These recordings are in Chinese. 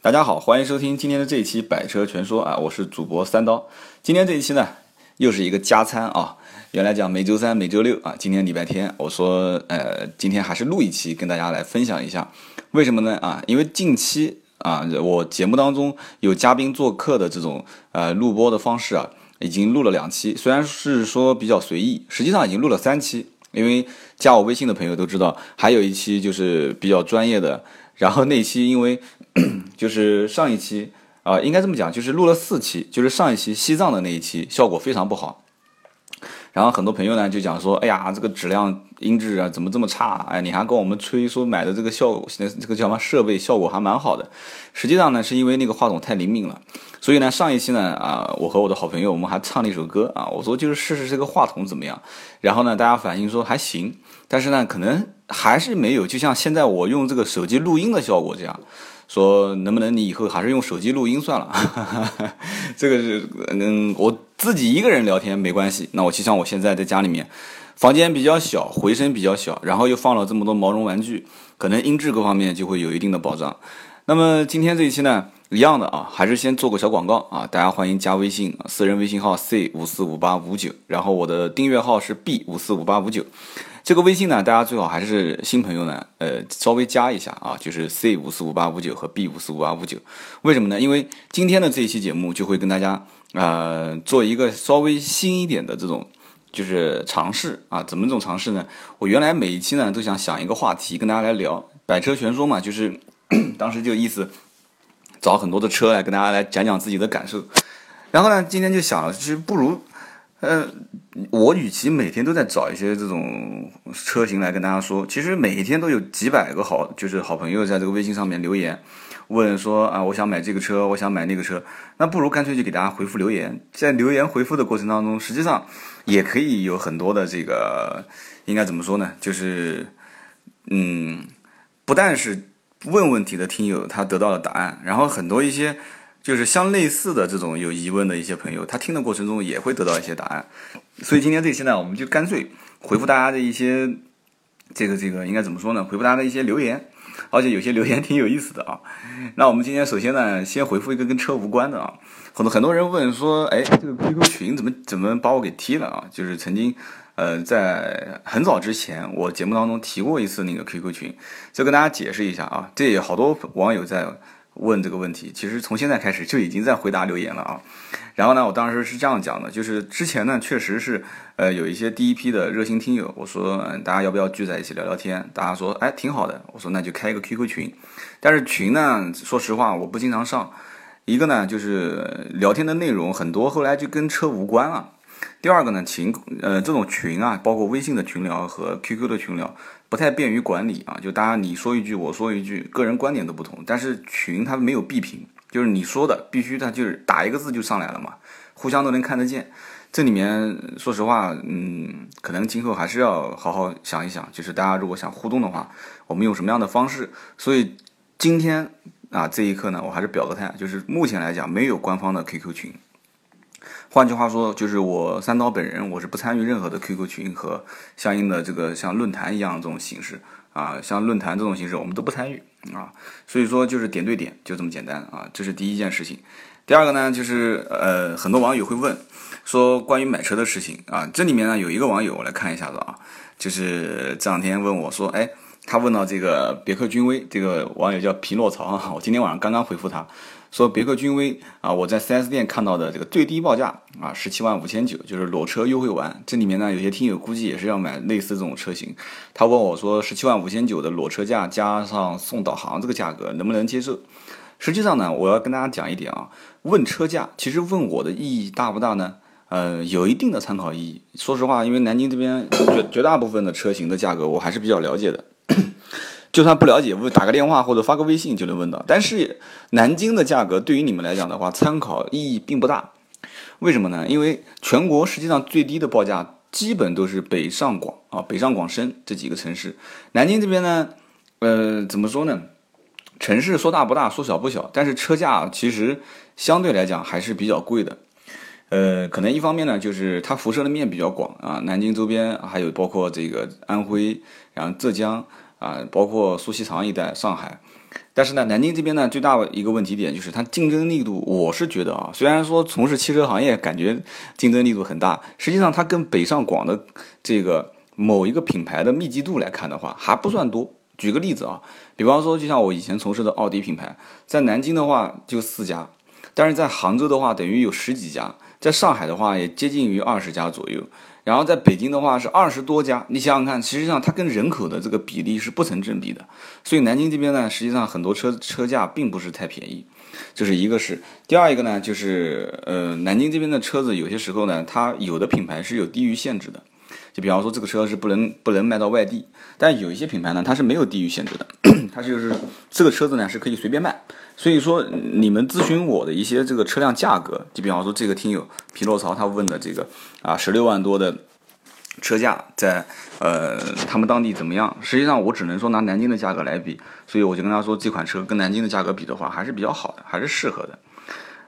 大家好，欢迎收听今天的这一期《百车全说》啊，我是主播三刀。今天这一期呢，又是一个加餐啊。原来讲每周三、每周六啊，今天礼拜天，我说呃，今天还是录一期跟大家来分享一下。为什么呢？啊，因为近期啊，我节目当中有嘉宾做客的这种呃录播的方式啊，已经录了两期，虽然是说比较随意，实际上已经录了三期。因为加我微信的朋友都知道，还有一期就是比较专业的。然后那期因为 就是上一期啊，应该这么讲，就是录了四期，就是上一期西藏的那一期效果非常不好。然后很多朋友呢就讲说，哎呀，这个质量音质啊怎么这么差？哎，你还跟我们吹说买的这个效果，这个叫什么设备效果还蛮好的。实际上呢，是因为那个话筒太灵敏了。所以呢，上一期呢啊，我和我的好朋友我们还唱了一首歌啊，我说就是试试这个话筒怎么样。然后呢，大家反映说还行，但是呢，可能还是没有，就像现在我用这个手机录音的效果这样。说能不能你以后还是用手机录音算了？这个是嗯，我自己一个人聊天没关系。那我就像我现在在家里面，房间比较小，回声比较小，然后又放了这么多毛绒玩具，可能音质各方面就会有一定的保障。那么今天这一期呢，一样的啊，还是先做个小广告啊，大家欢迎加微信，私人微信号 c 五四五八五九，然后我的订阅号是 b 五四五八五九。这个微信呢，大家最好还是新朋友呢，呃，稍微加一下啊，就是 C 五四五八五九和 B 五四五八五九。为什么呢？因为今天的这一期节目就会跟大家呃做一个稍微新一点的这种就是尝试啊。怎么这种尝试呢？我原来每一期呢都想想一个话题跟大家来聊，百车全说嘛，就是 当时就意思找很多的车来跟大家来讲讲自己的感受。然后呢，今天就想了，其实不如。呃，我与其每天都在找一些这种车型来跟大家说，其实每一天都有几百个好，就是好朋友在这个微信上面留言，问说啊，我想买这个车，我想买那个车，那不如干脆就给大家回复留言，在留言回复的过程当中，实际上也可以有很多的这个，应该怎么说呢？就是，嗯，不但是问问题的听友他得到了答案，然后很多一些。就是相类似的这种有疑问的一些朋友，他听的过程中也会得到一些答案，所以今天这期呢，我们就干脆回复大家的一些这个这个应该怎么说呢？回复大家的一些留言，而且有些留言挺有意思的啊。那我们今天首先呢，先回复一个跟车无关的啊。很多很多人问说，哎，这个 QQ 群怎么怎么把我给踢了啊？就是曾经呃在很早之前，我节目当中提过一次那个 QQ 群，就跟大家解释一下啊。这也好多网友在。问这个问题，其实从现在开始就已经在回答留言了啊。然后呢，我当时是这样讲的，就是之前呢，确实是呃有一些第一批的热心听友，我说大家要不要聚在一起聊聊天？大家说哎挺好的，我说那就开一个 QQ 群。但是群呢，说实话我不经常上，一个呢就是聊天的内容很多，后来就跟车无关了。第二个呢，群呃这种群啊，包括微信的群聊和 QQ 的群聊。不太便于管理啊，就大家你说一句我说一句，个人观点都不同。但是群它没有闭屏，就是你说的必须它就是打一个字就上来了嘛，互相都能看得见。这里面说实话，嗯，可能今后还是要好好想一想，就是大家如果想互动的话，我们用什么样的方式？所以今天啊这一刻呢，我还是表个态，就是目前来讲没有官方的 QQ 群。换句话说，就是我三刀本人，我是不参与任何的 QQ 群和相应的这个像论坛一样这种形式啊，像论坛这种形式我们都不参与啊，所以说就是点对点，就这么简单啊，这是第一件事情。第二个呢，就是呃，很多网友会问说关于买车的事情啊，这里面呢有一个网友，我来看一下子啊，就是这两天问我说，哎，他问到这个别克君威，这个网友叫皮诺曹啊，我今天晚上刚刚回复他。说别克君威啊，我在 4S 店看到的这个最低报价啊，十七万五千九，就是裸车优惠完。这里面呢，有些听友估计也是要买类似这种车型。他问我说，十七万五千九的裸车价加上送导航这个价格能不能接受？实际上呢，我要跟大家讲一点啊，问车价其实问我的意义大不大呢？呃，有一定的参考意义。说实话，因为南京这边绝绝大部分的车型的价格我还是比较了解的。就算不了解，问打个电话或者发个微信就能问到。但是南京的价格对于你们来讲的话，参考意义并不大。为什么呢？因为全国实际上最低的报价基本都是北上广啊、北上广深这几个城市。南京这边呢，呃，怎么说呢？城市说大不大，说小不小，但是车价其实相对来讲还是比较贵的。呃，可能一方面呢，就是它辐射的面比较广啊，南京周边还有包括这个安徽，然后浙江。啊，包括苏锡常一带、上海，但是呢，南京这边呢，最大的一个问题点就是它竞争力度，我是觉得啊，虽然说从事汽车行业感觉竞争力度很大，实际上它跟北上广的这个某一个品牌的密集度来看的话，还不算多。举个例子啊，比方说，就像我以前从事的奥迪品牌，在南京的话就四家，但是在杭州的话等于有十几家，在上海的话也接近于二十家左右。然后在北京的话是二十多家，你想想看，实际上它跟人口的这个比例是不成正比的。所以南京这边呢，实际上很多车车价并不是太便宜，这是一个是。第二一个呢，就是呃，南京这边的车子有些时候呢，它有的品牌是有地域限制的，就比方说这个车是不能不能卖到外地，但有一些品牌呢，它是没有地域限制的，它就是这个车子呢是可以随便卖。所以说，你们咨询我的一些这个车辆价格，就比方说这个听友皮洛曹他问的这个啊十六万多的车价，在呃他们当地怎么样？实际上我只能说拿南京的价格来比，所以我就跟他说这款车跟南京的价格比的话还是比较好的，还是适合的。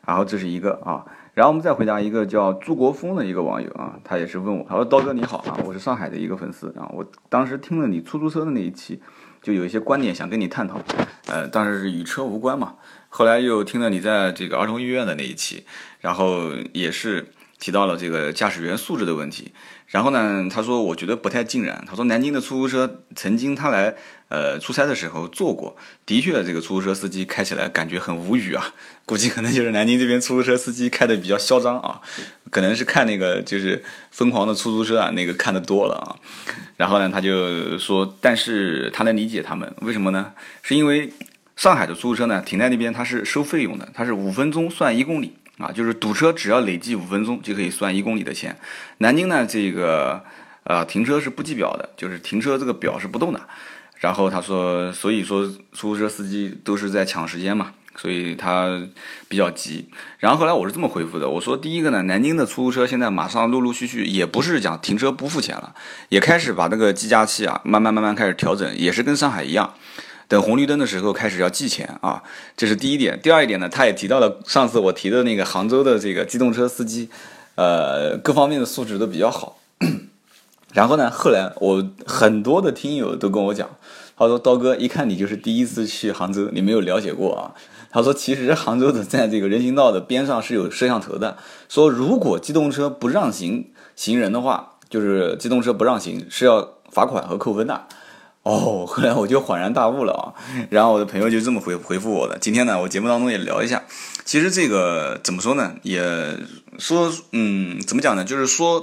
然后这是一个啊，然后我们再回答一个叫朱国峰的一个网友啊，他也是问我，他说刀哥你好啊，我是上海的一个粉丝啊，我当时听了你出租车的那一期。就有一些观点想跟你探讨，呃，当然是与车无关嘛。后来又听了你在这个儿童医院的那一期，然后也是提到了这个驾驶员素质的问题。然后呢，他说我觉得不太尽然。他说南京的出租车曾经他来呃出差的时候坐过，的确这个出租车司机开起来感觉很无语啊。估计可能就是南京这边出租车司机开的比较嚣张啊，可能是看那个就是疯狂的出租车啊那个看的多了啊。然后呢，他就说，但是他能理解他们为什么呢？是因为上海的出租车呢停在那边它是收费用的，它是五分钟算一公里。啊，就是堵车，只要累计五分钟就可以算一公里的钱。南京呢，这个呃停车是不计表的，就是停车这个表是不动的。然后他说，所以说出租车司机都是在抢时间嘛，所以他比较急。然后后来我是这么回复的，我说第一个呢，南京的出租车现在马上陆陆续续也不是讲停车不付钱了，也开始把那个计价器啊慢慢慢慢开始调整，也是跟上海一样。等红绿灯的时候开始要计钱啊，这是第一点。第二一点呢，他也提到了上次我提的那个杭州的这个机动车司机，呃，各方面的素质都比较好。然后呢，后来我很多的听友都跟我讲，他说刀哥一看你就是第一次去杭州，你没有了解过啊。他说其实杭州的在这个人行道的边上是有摄像头的，说如果机动车不让行行人的话，就是机动车不让行是要罚款和扣分的。哦，后来我就恍然大悟了啊，然后我的朋友就这么回回复我的。今天呢，我节目当中也聊一下，其实这个怎么说呢？也说，嗯，怎么讲呢？就是说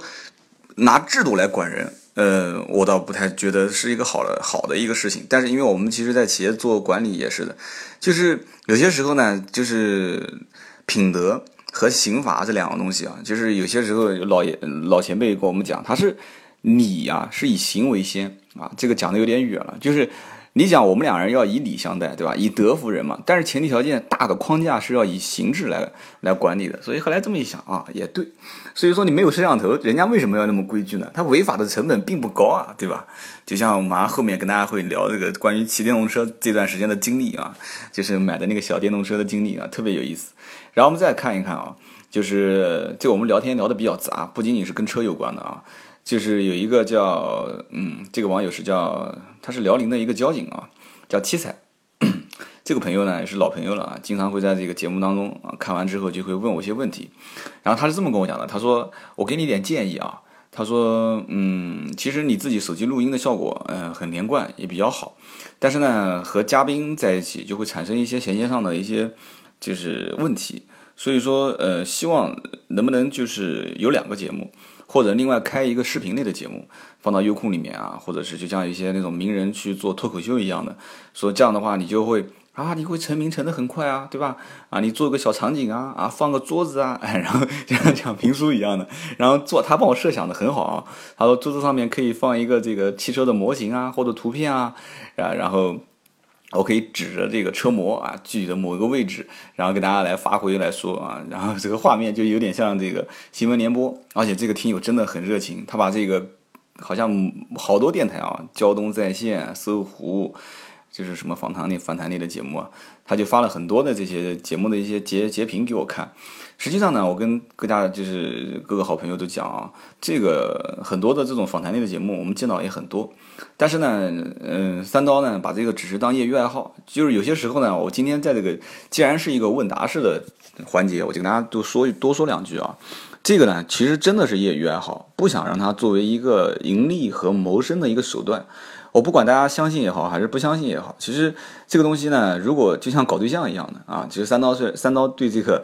拿制度来管人，呃，我倒不太觉得是一个好的好的一个事情。但是因为我们其实，在企业做管理也是的，就是有些时候呢，就是品德和刑罚这两个东西啊，就是有些时候老爷老前辈跟我们讲，他是。礼呀，是以行为先啊，这个讲的有点远了。就是你讲我们两人要以礼相待，对吧？以德服人嘛。但是前提条件大的框架是要以形制来来管理的。所以后来这么一想啊，也对。所以说你没有摄像头，人家为什么要那么规矩呢？他违法的成本并不高啊，对吧？就像马上后面跟大家会聊这个关于骑电动车这段时间的经历啊，就是买的那个小电动车的经历啊，特别有意思。然后我们再看一看啊，就是这我们聊天聊的比较杂，不仅仅是跟车有关的啊。就是有一个叫嗯，这个网友是叫他是辽宁的一个交警啊，叫七彩。这个朋友呢也是老朋友了啊，经常会在这个节目当中啊，看完之后就会问我一些问题。然后他是这么跟我讲的，他说我给你点建议啊，他说嗯，其实你自己手机录音的效果嗯很连贯也比较好，但是呢和嘉宾在一起就会产生一些衔接上的一些就是问题，所以说呃希望能不能就是有两个节目。或者另外开一个视频类的节目，放到优酷里面啊，或者是就像一些那种名人去做脱口秀一样的，说这样的话你就会啊，你会成名成的很快啊，对吧？啊，你做个小场景啊，啊，放个桌子啊，哎，然后像讲评书一样的，然后做他帮我设想的很好啊，他说桌子上面可以放一个这个汽车的模型啊，或者图片啊，啊，然后。我可以指着这个车模啊，具体的某一个位置，然后给大家来发挥来说啊，然后这个画面就有点像这个新闻联播，而且这个听友真的很热情，他把这个好像好多电台啊，交通在线、搜狐，就是什么访谈类、访谈类的节目啊，他就发了很多的这些节目的一些截截屏给我看。实际上呢，我跟各家就是各个好朋友都讲啊，这个很多的这种访谈类的节目，我们见到也很多。但是呢，嗯，三刀呢把这个只是当业余爱好，就是有些时候呢，我今天在这个既然是一个问答式的环节，我就跟大家多说多说两句啊。这个呢，其实真的是业余爱好，不想让它作为一个盈利和谋生的一个手段。我不管大家相信也好，还是不相信也好，其实这个东西呢，如果就像搞对象一样的啊，其实三刀是三刀对这个。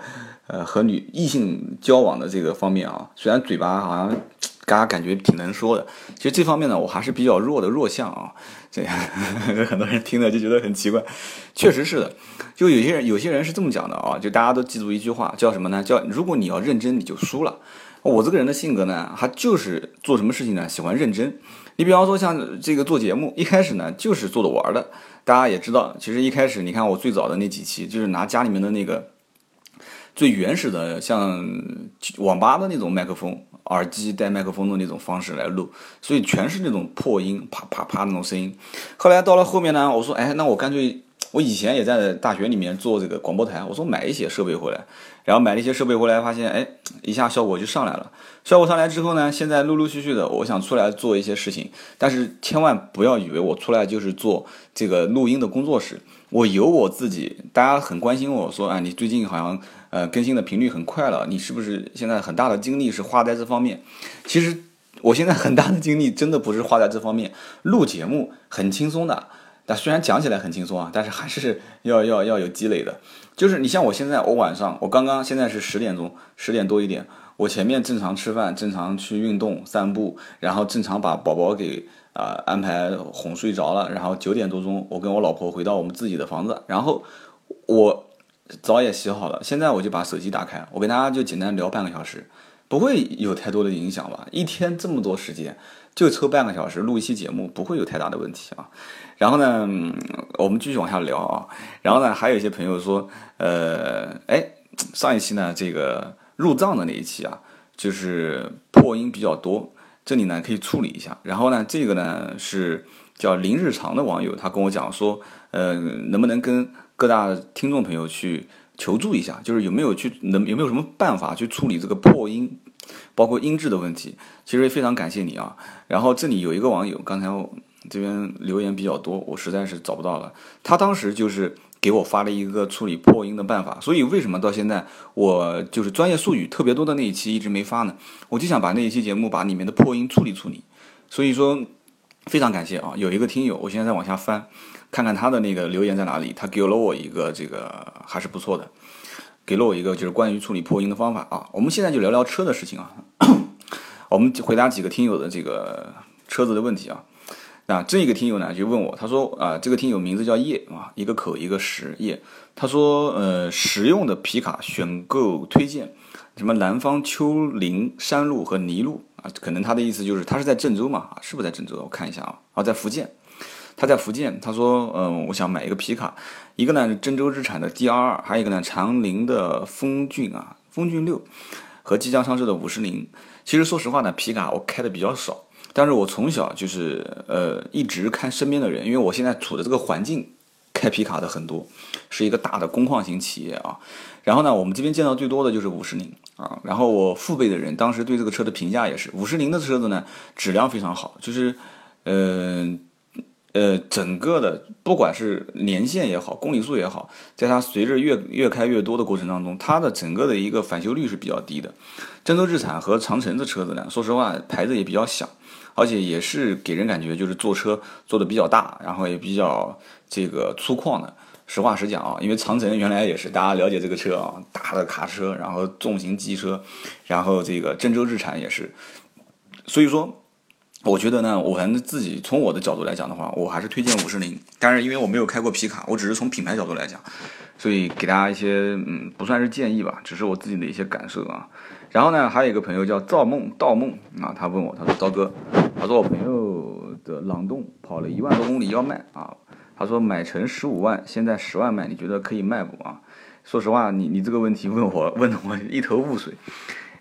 呃，和女异性交往的这个方面啊，虽然嘴巴好像 大家感觉挺能说的，其实这方面呢，我还是比较弱的弱项啊。这 样很多人听了就觉得很奇怪，确实是的。就有些人有些人是这么讲的啊，就大家都记住一句话，叫什么呢？叫如果你要认真，你就输了。我这个人的性格呢，他就是做什么事情呢，喜欢认真。你比方说像这个做节目，一开始呢就是做着玩的。大家也知道，其实一开始你看我最早的那几期，就是拿家里面的那个。最原始的像网吧的那种麦克风，耳机带麦克风的那种方式来录，所以全是那种破音，啪啪啪那种声音。后来到了后面呢，我说，哎，那我干脆，我以前也在大学里面做这个广播台，我说买一些设备回来，然后买了一些设备回来，发现，哎，一下效果就上来了。效果上来之后呢，现在陆陆续续的，我想出来做一些事情，但是千万不要以为我出来就是做这个录音的工作室，我有我自己，大家很关心我说，啊，你最近好像。呃，更新的频率很快了，你是不是现在很大的精力是花在这方面？其实我现在很大的精力真的不是花在这方面，录节目很轻松的，但虽然讲起来很轻松啊，但是还是要要要有积累的。就是你像我现在，我晚上我刚刚现在是十点钟，十点多一点，我前面正常吃饭，正常去运动散步，然后正常把宝宝给啊安排哄睡着了，然后九点多钟我跟我老婆回到我们自己的房子，然后我。澡也洗好了，现在我就把手机打开，我跟大家就简单聊半个小时，不会有太多的影响吧？一天这么多时间，就抽半个小时录一期节目，不会有太大的问题啊。然后呢，我们继续往下聊啊。然后呢，还有一些朋友说，呃，哎，上一期呢，这个入账的那一期啊，就是破音比较多，这里呢可以处理一下。然后呢，这个呢是叫林日常的网友，他跟我讲说，呃，能不能跟各大听众朋友去求助一下，就是有没有去能有没有什么办法去处理这个破音，包括音质的问题。其实非常感谢你啊。然后这里有一个网友，刚才这边留言比较多，我实在是找不到了。他当时就是给我发了一个处理破音的办法。所以为什么到现在我就是专业术语特别多的那一期一直没发呢？我就想把那一期节目把里面的破音处理处理。所以说非常感谢啊，有一个听友，我现在在往下翻。看看他的那个留言在哪里，他给了我一个这个还是不错的，给了我一个就是关于处理破音的方法啊。我们现在就聊聊车的事情啊，我们回答几个听友的这个车子的问题啊。那这个听友呢就问我，他说啊，这个听友名字叫叶啊，一个口一个实叶。他说呃，实用的皮卡选购推荐，什么南方丘陵山路和泥路啊，可能他的意思就是他是在郑州嘛，是不是在郑州？我看一下啊，啊，在福建。他在福建，他说：“嗯，我想买一个皮卡，一个呢是郑州日产的 D R 二，还有一个呢长陵的风骏啊，风骏六和即将上市的五十铃。其实说实话呢，皮卡我开的比较少，但是我从小就是呃一直看身边的人，因为我现在处的这个环境，开皮卡的很多，是一个大的工矿型企业啊。然后呢，我们这边见到最多的就是五十铃啊。然后我父辈的人当时对这个车的评价也是，五十铃的车子呢质量非常好，就是嗯。”呃，整个的不管是年限也好，公里数也好，在它随着越越开越多的过程当中，它的整个的一个返修率是比较低的。郑州日产和长城的车子呢，说实话牌子也比较小，而且也是给人感觉就是坐车坐的比较大，然后也比较这个粗犷的。实话实讲啊，因为长城原来也是大家了解这个车啊，大的卡车，然后重型机车，然后这个郑州日产也是，所以说。我觉得呢，我反正自己从我的角度来讲的话，我还是推荐五十铃。但是因为我没有开过皮卡，我只是从品牌角度来讲，所以给大家一些嗯，不算是建议吧，只是我自己的一些感受啊。然后呢，还有一个朋友叫造梦盗梦啊，他问我，他说刀哥，他说我朋友的朗动跑了一万多公里要卖啊，他说买成十五万，现在十万卖，你觉得可以卖不啊？说实话，你你这个问题问我问的我一头雾水。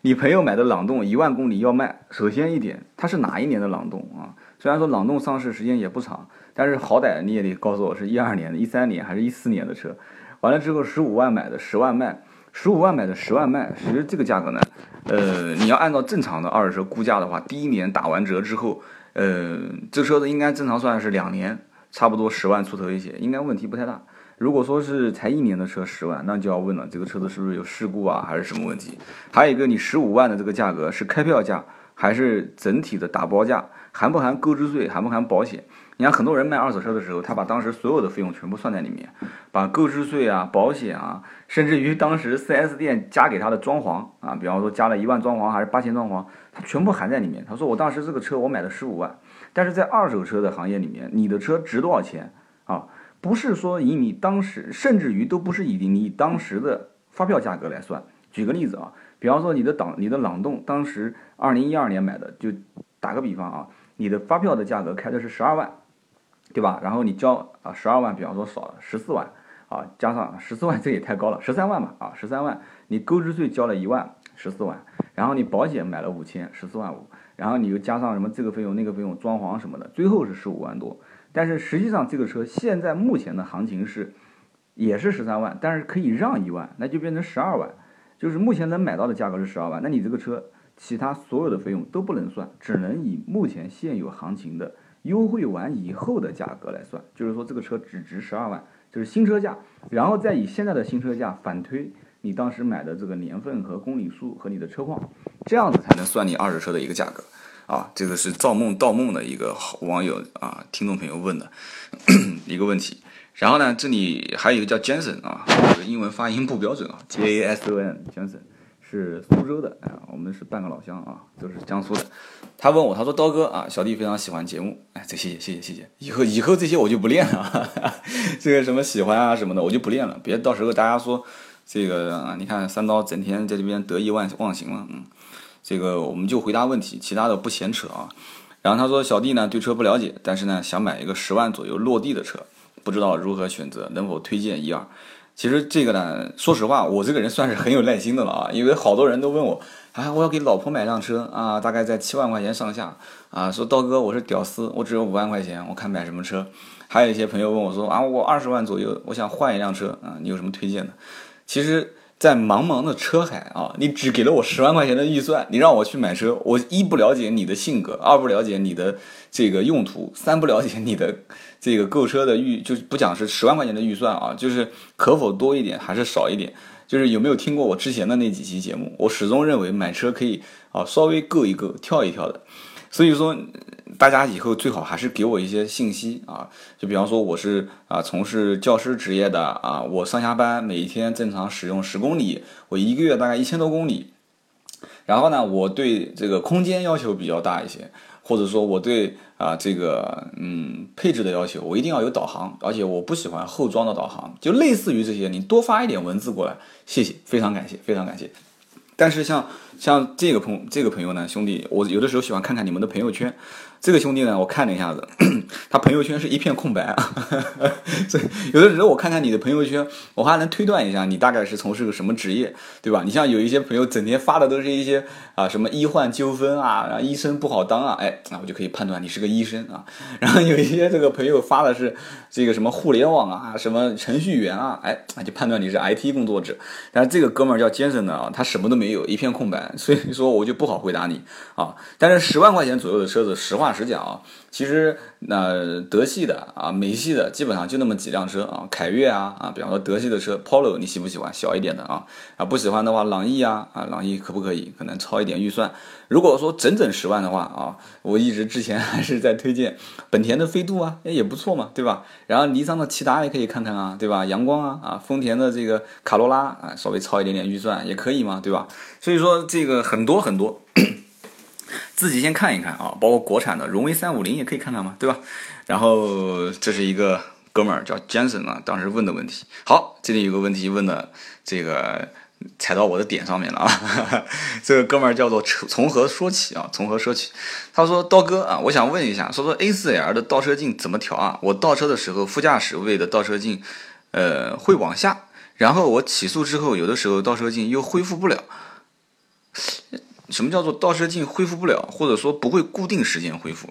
你朋友买的朗动一万公里要卖，首先一点，它是哪一年的朗动啊？虽然说朗动上市时间也不长，但是好歹你也得告诉我是一二年的、一三年还是一四年的车。完了之后十五万买的，十万卖，十五万买的十万卖，其实这个价格呢，呃，你要按照正常的二手车估价的话，第一年打完折之后，呃，这车子应该正常算是两年，差不多十万出头一些，应该问题不太大。如果说是才一年的车十万，那就要问了，这个车子是不是有事故啊，还是什么问题？还有一个，你十五万的这个价格是开票价，还是整体的打包价，含不含购置税，含不含保险？你看很多人卖二手车的时候，他把当时所有的费用全部算在里面，把购置税啊、保险啊，甚至于当时 4S 店加给他的装潢啊，比方说加了一万装潢还是八千装潢，他全部含在里面。他说我当时这个车我买的十五万，但是在二手车的行业里面，你的车值多少钱啊？不是说以你当时，甚至于都不是以你当时的发票价格来算。举个例子啊，比方说你的朗你的朗动当时二零一二年买的，就打个比方啊，你的发票的价格开的是十二万，对吧？然后你交啊十二万，比方说少了十四万啊，加上十四万 这也太高了，十三万吧啊，十三万，你购置税交了一万，十四万，然后你保险买了五千，十四万五，然后你又加上什么这个费用那个费用，装潢什么的，最后是十五万多。但是实际上，这个车现在目前的行情是，也是十三万，但是可以让一万，那就变成十二万，就是目前能买到的价格是十二万。那你这个车其他所有的费用都不能算，只能以目前现有行情的优惠完以后的价格来算，就是说这个车只值十二万，就是新车价，然后再以现在的新车价反推你当时买的这个年份和公里数和你的车况，这样子才能算你二手车的一个价格。啊，这个是造梦盗梦的一个网友啊，听众朋友问的 一个问题。然后呢，这里还有一个叫 Jason 啊，这个英文发音不标准啊，J A S O N，Jason 是苏州的，哎，我们是半个老乡啊，都是江苏的。他问我，他说刀哥啊，小弟非常喜欢节目，哎，这谢谢谢谢谢谢，以后以后这些我就不练了，这个什么喜欢啊什么的我就不练了，别到时候大家说这个啊，你看三刀整天在这边得意忘忘形了，嗯。这个我们就回答问题，其他的不闲扯啊。然后他说：“小弟呢对车不了解，但是呢想买一个十万左右落地的车，不知道如何选择，能否推荐一二？”其实这个呢，说实话，我这个人算是很有耐心的了啊，因为好多人都问我，啊，我要给老婆买辆车啊，大概在七万块钱上下啊，说刀哥我是屌丝，我只有五万块钱，我看买什么车？还有一些朋友问我说，啊，我二十万左右，我想换一辆车啊，你有什么推荐的？其实。在茫茫的车海啊，你只给了我十万块钱的预算，你让我去买车，我一不了解你的性格，二不了解你的这个用途，三不了解你的这个购车的预，就是不讲是十万块钱的预算啊，就是可否多一点还是少一点，就是有没有听过我之前的那几期节目？我始终认为买车可以啊稍微够一够，跳一跳的，所以说。大家以后最好还是给我一些信息啊，就比方说我是啊从事教师职业的啊，我上下班每一天正常使用十公里，我一个月大概一千多公里。然后呢，我对这个空间要求比较大一些，或者说我对啊这个嗯配置的要求，我一定要有导航，而且我不喜欢后装的导航，就类似于这些，你多发一点文字过来，谢谢，非常感谢，非常感谢。但是像像这个朋这个朋友呢，兄弟，我有的时候喜欢看看你们的朋友圈。这个兄弟呢，我看了一下子，他朋友圈是一片空白啊。所以有的时候我看看你的朋友圈，我还能推断一下你大概是从事个什么职业，对吧？你像有一些朋友整天发的都是一些啊什么医患纠纷啊，然后医生不好当啊，哎，那我就可以判断你是个医生啊。然后有一些这个朋友发的是这个什么互联网啊，什么程序员啊，哎，那就判断你是 IT 工作者。但是这个哥们儿叫杰森的啊，他什么都没有，一片空白，所以说我就不好回答你啊。但是十万块钱左右的车子，实话。实讲啊，其实那德系的啊，美系的基本上就那么几辆车啊，凯越啊啊，比方说德系的车，Polo 你喜不喜欢？小一点的啊啊，不喜欢的话，朗逸啊啊，朗逸可不可以？可能超一点预算。如果说整整十万的话啊，我一直之前还是在推荐本田的飞度啊，也不错嘛，对吧？然后尼桑的骐达也可以看看啊，对吧？阳光啊啊，丰田的这个卡罗拉啊，稍微超一点点预算也可以嘛，对吧？所以说这个很多很多。自己先看一看啊，包括国产的荣威三五零也可以看看嘛，对吧？然后这是一个哥们儿叫 Jason 啊，当时问的问题。好，这里有个问题问的，这个踩到我的点上面了啊。这个哥们儿叫做从何说起啊？从何说起？他说刀哥啊，我想问一下，说说 A4L 的倒车镜怎么调啊？我倒车的时候，副驾驶位的倒车镜呃会往下，然后我起速之后，有的时候倒车镜又恢复不了。什么叫做倒车镜恢复不了，或者说不会固定时间恢复？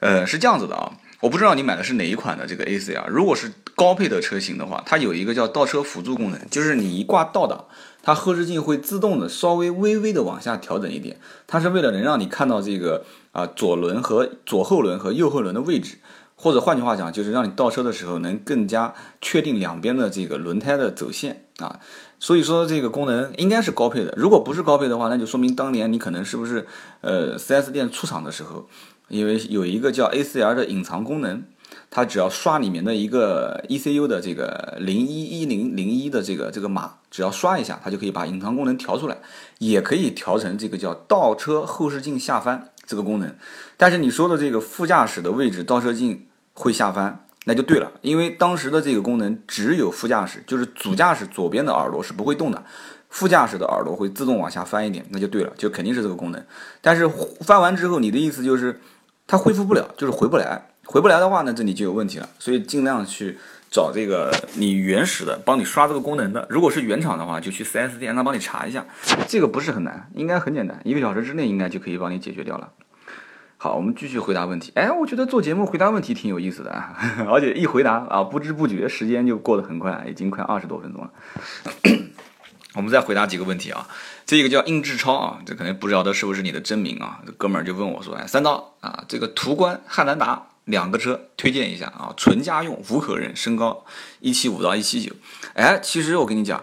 呃，是这样子的啊，我不知道你买的是哪一款的这个 A C R。如果是高配的车型的话，它有一个叫倒车辅助功能，就是你一挂倒档，它后视镜会自动的稍微微微的往下调整一点，它是为了能让你看到这个啊左轮和左后轮和右后轮的位置，或者换句话讲，就是让你倒车的时候能更加确定两边的这个轮胎的走线啊。所以说这个功能应该是高配的，如果不是高配的话，那就说明当年你可能是不是呃 4S 店出厂的时候。因为有一个叫 A4L 的隐藏功能，它只要刷里面的一个 ECU 的这个零一一零零一的这个这个码，只要刷一下，它就可以把隐藏功能调出来，也可以调成这个叫倒车后视镜下翻这个功能。但是你说的这个副驾驶的位置倒车镜会下翻，那就对了，因为当时的这个功能只有副驾驶，就是主驾驶左边的耳朵是不会动的。副驾驶的耳朵会自动往下翻一点，那就对了，就肯定是这个功能。但是翻完之后，你的意思就是？它恢复不了，就是回不来。回不来的话呢，这里就有问题了。所以尽量去找这个你原始的帮你刷这个功能的。如果是原厂的话，就去 4S 店让他帮你查一下。这个不是很难，应该很简单，一个小时之内应该就可以帮你解决掉了。好，我们继续回答问题。哎，我觉得做节目回答问题挺有意思的啊，而且一回答啊，不知不觉时间就过得很快，已经快二十多分钟了。我们再回答几个问题啊。这个叫应志超啊，这可能不知道这是不是你的真名啊？这哥们儿就问我说：“哎，三刀啊，这个途观、汉兰达两个车推荐一下啊，纯家用，无口人，身高一七五到一七九。”哎，其实我跟你讲。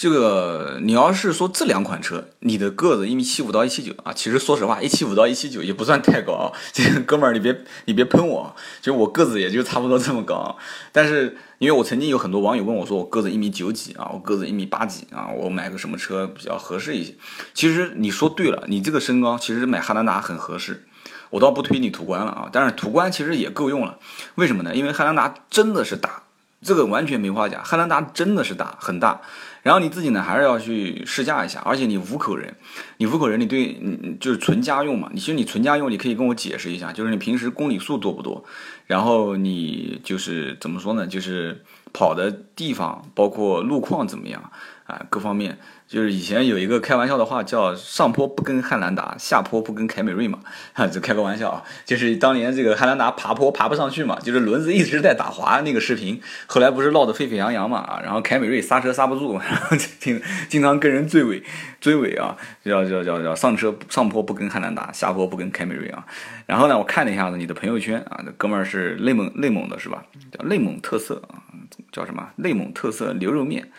这个你要是说这两款车，你的个子一米七五到一七九啊，其实说实话，一七五到一七九也不算太高啊。这哥们儿，你别你别喷我，就我个子也就差不多这么高。但是因为我曾经有很多网友问我说，我个子一米九几啊，我个子一米八几啊，我买个什么车比较合适一些？其实你说对了，你这个身高其实买汉兰达很合适。我倒不推你途观了啊，但是途观其实也够用了。为什么呢？因为汉兰达真的是大，这个完全没话讲，汉兰达真的是大，很大。然后你自己呢，还是要去试驾一下。而且你五口人，你五口人，你对，你，就是纯家用嘛。你其实你纯家用，你可以跟我解释一下，就是你平时公里数多不多？然后你就是怎么说呢？就是跑的地方，包括路况怎么样啊？各方面。就是以前有一个开玩笑的话，叫上坡不跟汉兰达，下坡不跟凯美瑞嘛，哈，就开个玩笑啊。就是当年这个汉兰达爬坡爬不上去嘛，就是轮子一直在打滑那个视频，后来不是闹得沸沸扬扬嘛啊，然后凯美瑞刹车刹不住，然后经经常跟人追尾追尾啊，叫叫叫叫上车上坡不跟汉兰达，下坡不跟凯美瑞啊。然后呢，我看了一下子你的朋友圈啊，这哥们儿是内蒙内蒙的是吧？叫内蒙特色啊，叫什么？内蒙特色牛肉面。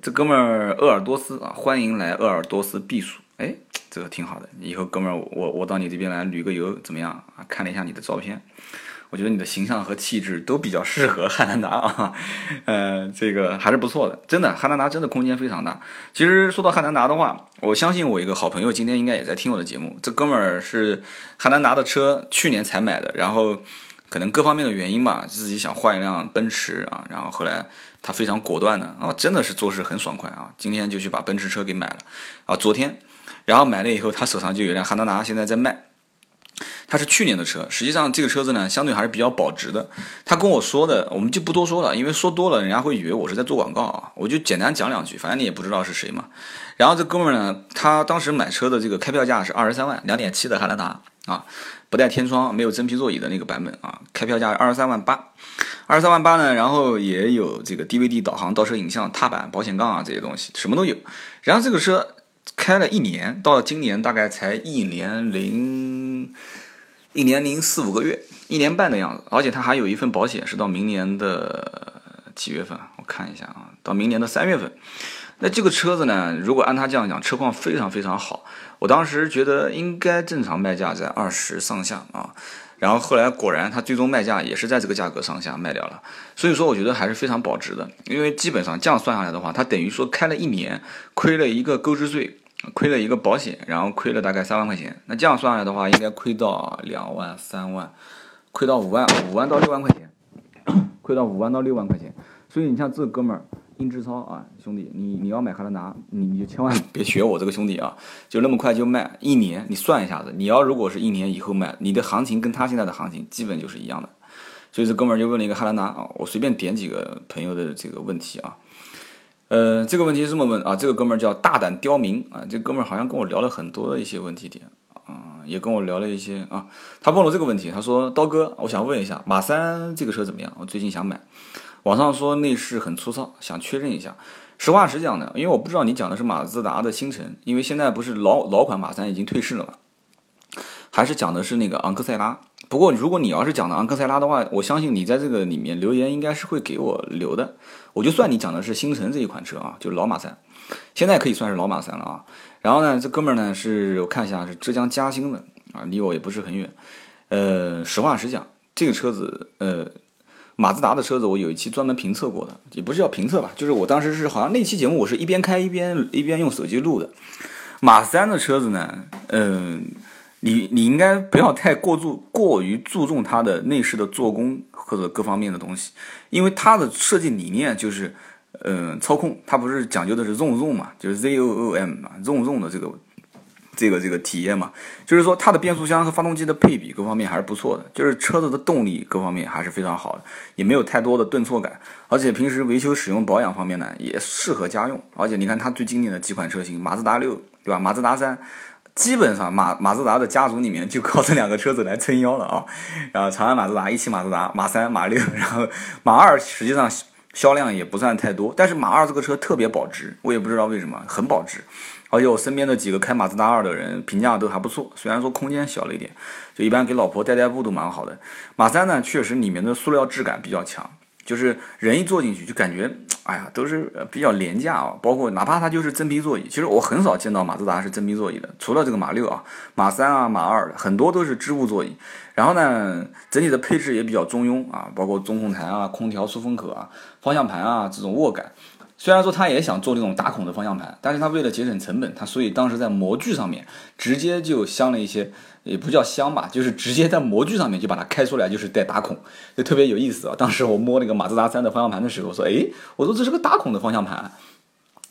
这哥们儿鄂尔多斯啊，欢迎来鄂尔多斯避暑。哎，这个挺好的。以后哥们儿，我我到你这边来旅个游怎么样啊？看了一下你的照片，我觉得你的形象和气质都比较适合汉兰达啊。呃，这个还是不错的，真的，汉兰达真的空间非常大。其实说到汉兰达的话，我相信我一个好朋友今天应该也在听我的节目。这哥们儿是汉兰达的车，去年才买的，然后可能各方面的原因吧，自己想换一辆奔驰啊，然后后来。他非常果断的啊，真的是做事很爽快啊！今天就去把奔驰车给买了啊，昨天，然后买了以后，他手上就有辆汉兰达，现在在卖。他是去年的车，实际上这个车子呢，相对还是比较保值的。他跟我说的，我们就不多说了，因为说多了，人家会以为我是在做广告啊。我就简单讲两句，反正你也不知道是谁嘛。然后这哥们儿呢，他当时买车的这个开票价是二十三万，两点七的汉兰达啊。不带天窗、没有真皮座椅的那个版本啊，开票价二十三万八，二十三万八呢，然后也有这个 DVD 导航、倒车影像、踏板、保险杠啊这些东西，什么都有。然后这个车开了一年，到今年大概才一年零一年零四五个月，一年半的样子。而且它还有一份保险，是到明年的几月份？我看一下啊，到明年的三月份。那这个车子呢？如果按他这样讲，车况非常非常好。我当时觉得应该正常卖价在二十上下啊，然后后来果然他最终卖价也是在这个价格上下卖掉了。所以说，我觉得还是非常保值的。因为基本上这样算下来的话，它等于说开了一年，亏了一个购置税，亏了一个保险，然后亏了大概三万块钱。那这样算下来的话，应该亏到两万、三万，亏到五万、五万到六万块钱，亏到五万到六万块钱。所以你像这哥们儿。英志超啊，兄弟，你你要买汉兰达，你你就千万 别学我这个兄弟啊，就那么快就卖一年，你算一下子，你要如果是一年以后卖，你的行情跟他现在的行情基本就是一样的。所以这哥们儿就问了一个汉兰达啊，我随便点几个朋友的这个问题啊，呃，这个问题是这么问啊，这个哥们儿叫大胆刁民啊，这哥们儿好像跟我聊了很多的一些问题点啊，也跟我聊了一些啊，他问了这个问题，他说刀哥，我想问一下马三这个车怎么样？我最近想买，网上说内饰很粗糙，想确认一下。实话实讲呢，因为我不知道你讲的是马自达的星辰，因为现在不是老老款马三已经退市了嘛，还是讲的是那个昂克赛拉。不过如果你要是讲的昂克赛拉的话，我相信你在这个里面留言应该是会给我留的。我就算你讲的是星辰这一款车啊，就是老马三，现在可以算是老马三了啊。然后呢，这哥们儿呢是我看一下是浙江嘉兴的啊，离我也不是很远。呃，实话实讲，这个车子呃。马自达的车子，我有一期专门评测过的，也不是叫评测吧，就是我当时是好像那期节目我是一边开一边一边用手机录的。马三的车子呢，嗯，你你应该不要太过注过于注重它的内饰的做工或者各方面的东西，因为它的设计理念就是，嗯，操控，它不是讲究的是 ZOOM ZOOM 嘛，就是 Z O O M 嘛，ZOOM ZOOM 的这个。这个这个体验嘛，就是说它的变速箱和发动机的配比各方面还是不错的，就是车子的动力各方面还是非常好的，也没有太多的顿挫感，而且平时维修使用保养方面呢也适合家用，而且你看它最经典的几款车型，马自达六对吧？马自达三，基本上马马自达的家族里面就靠这两个车子来撑腰了啊，然后长安马自达、一汽马自达、马三、马六，然后马二实际上销量也不算太多，但是马二这个车特别保值，我也不知道为什么很保值。而且我身边的几个开马自达二的人评价都还不错，虽然说空间小了一点，就一般给老婆代代步都蛮好的。马三呢，确实里面的塑料质感比较强，就是人一坐进去就感觉，哎呀，都是比较廉价啊。包括哪怕它就是真皮座椅，其实我很少见到马自达是真皮座椅的，除了这个马六啊、马三啊、马二，很多都是织物座椅。然后呢，整体的配置也比较中庸啊，包括中控台啊、空调出风口啊、方向盘啊这种握感。虽然说他也想做那种打孔的方向盘，但是他为了节省成本，他所以当时在模具上面直接就镶了一些，也不叫镶吧，就是直接在模具上面就把它开出来，就是带打孔，就特别有意思啊。当时我摸那个马自达三的方向盘的时候，说，哎，我说这是个打孔的方向盘，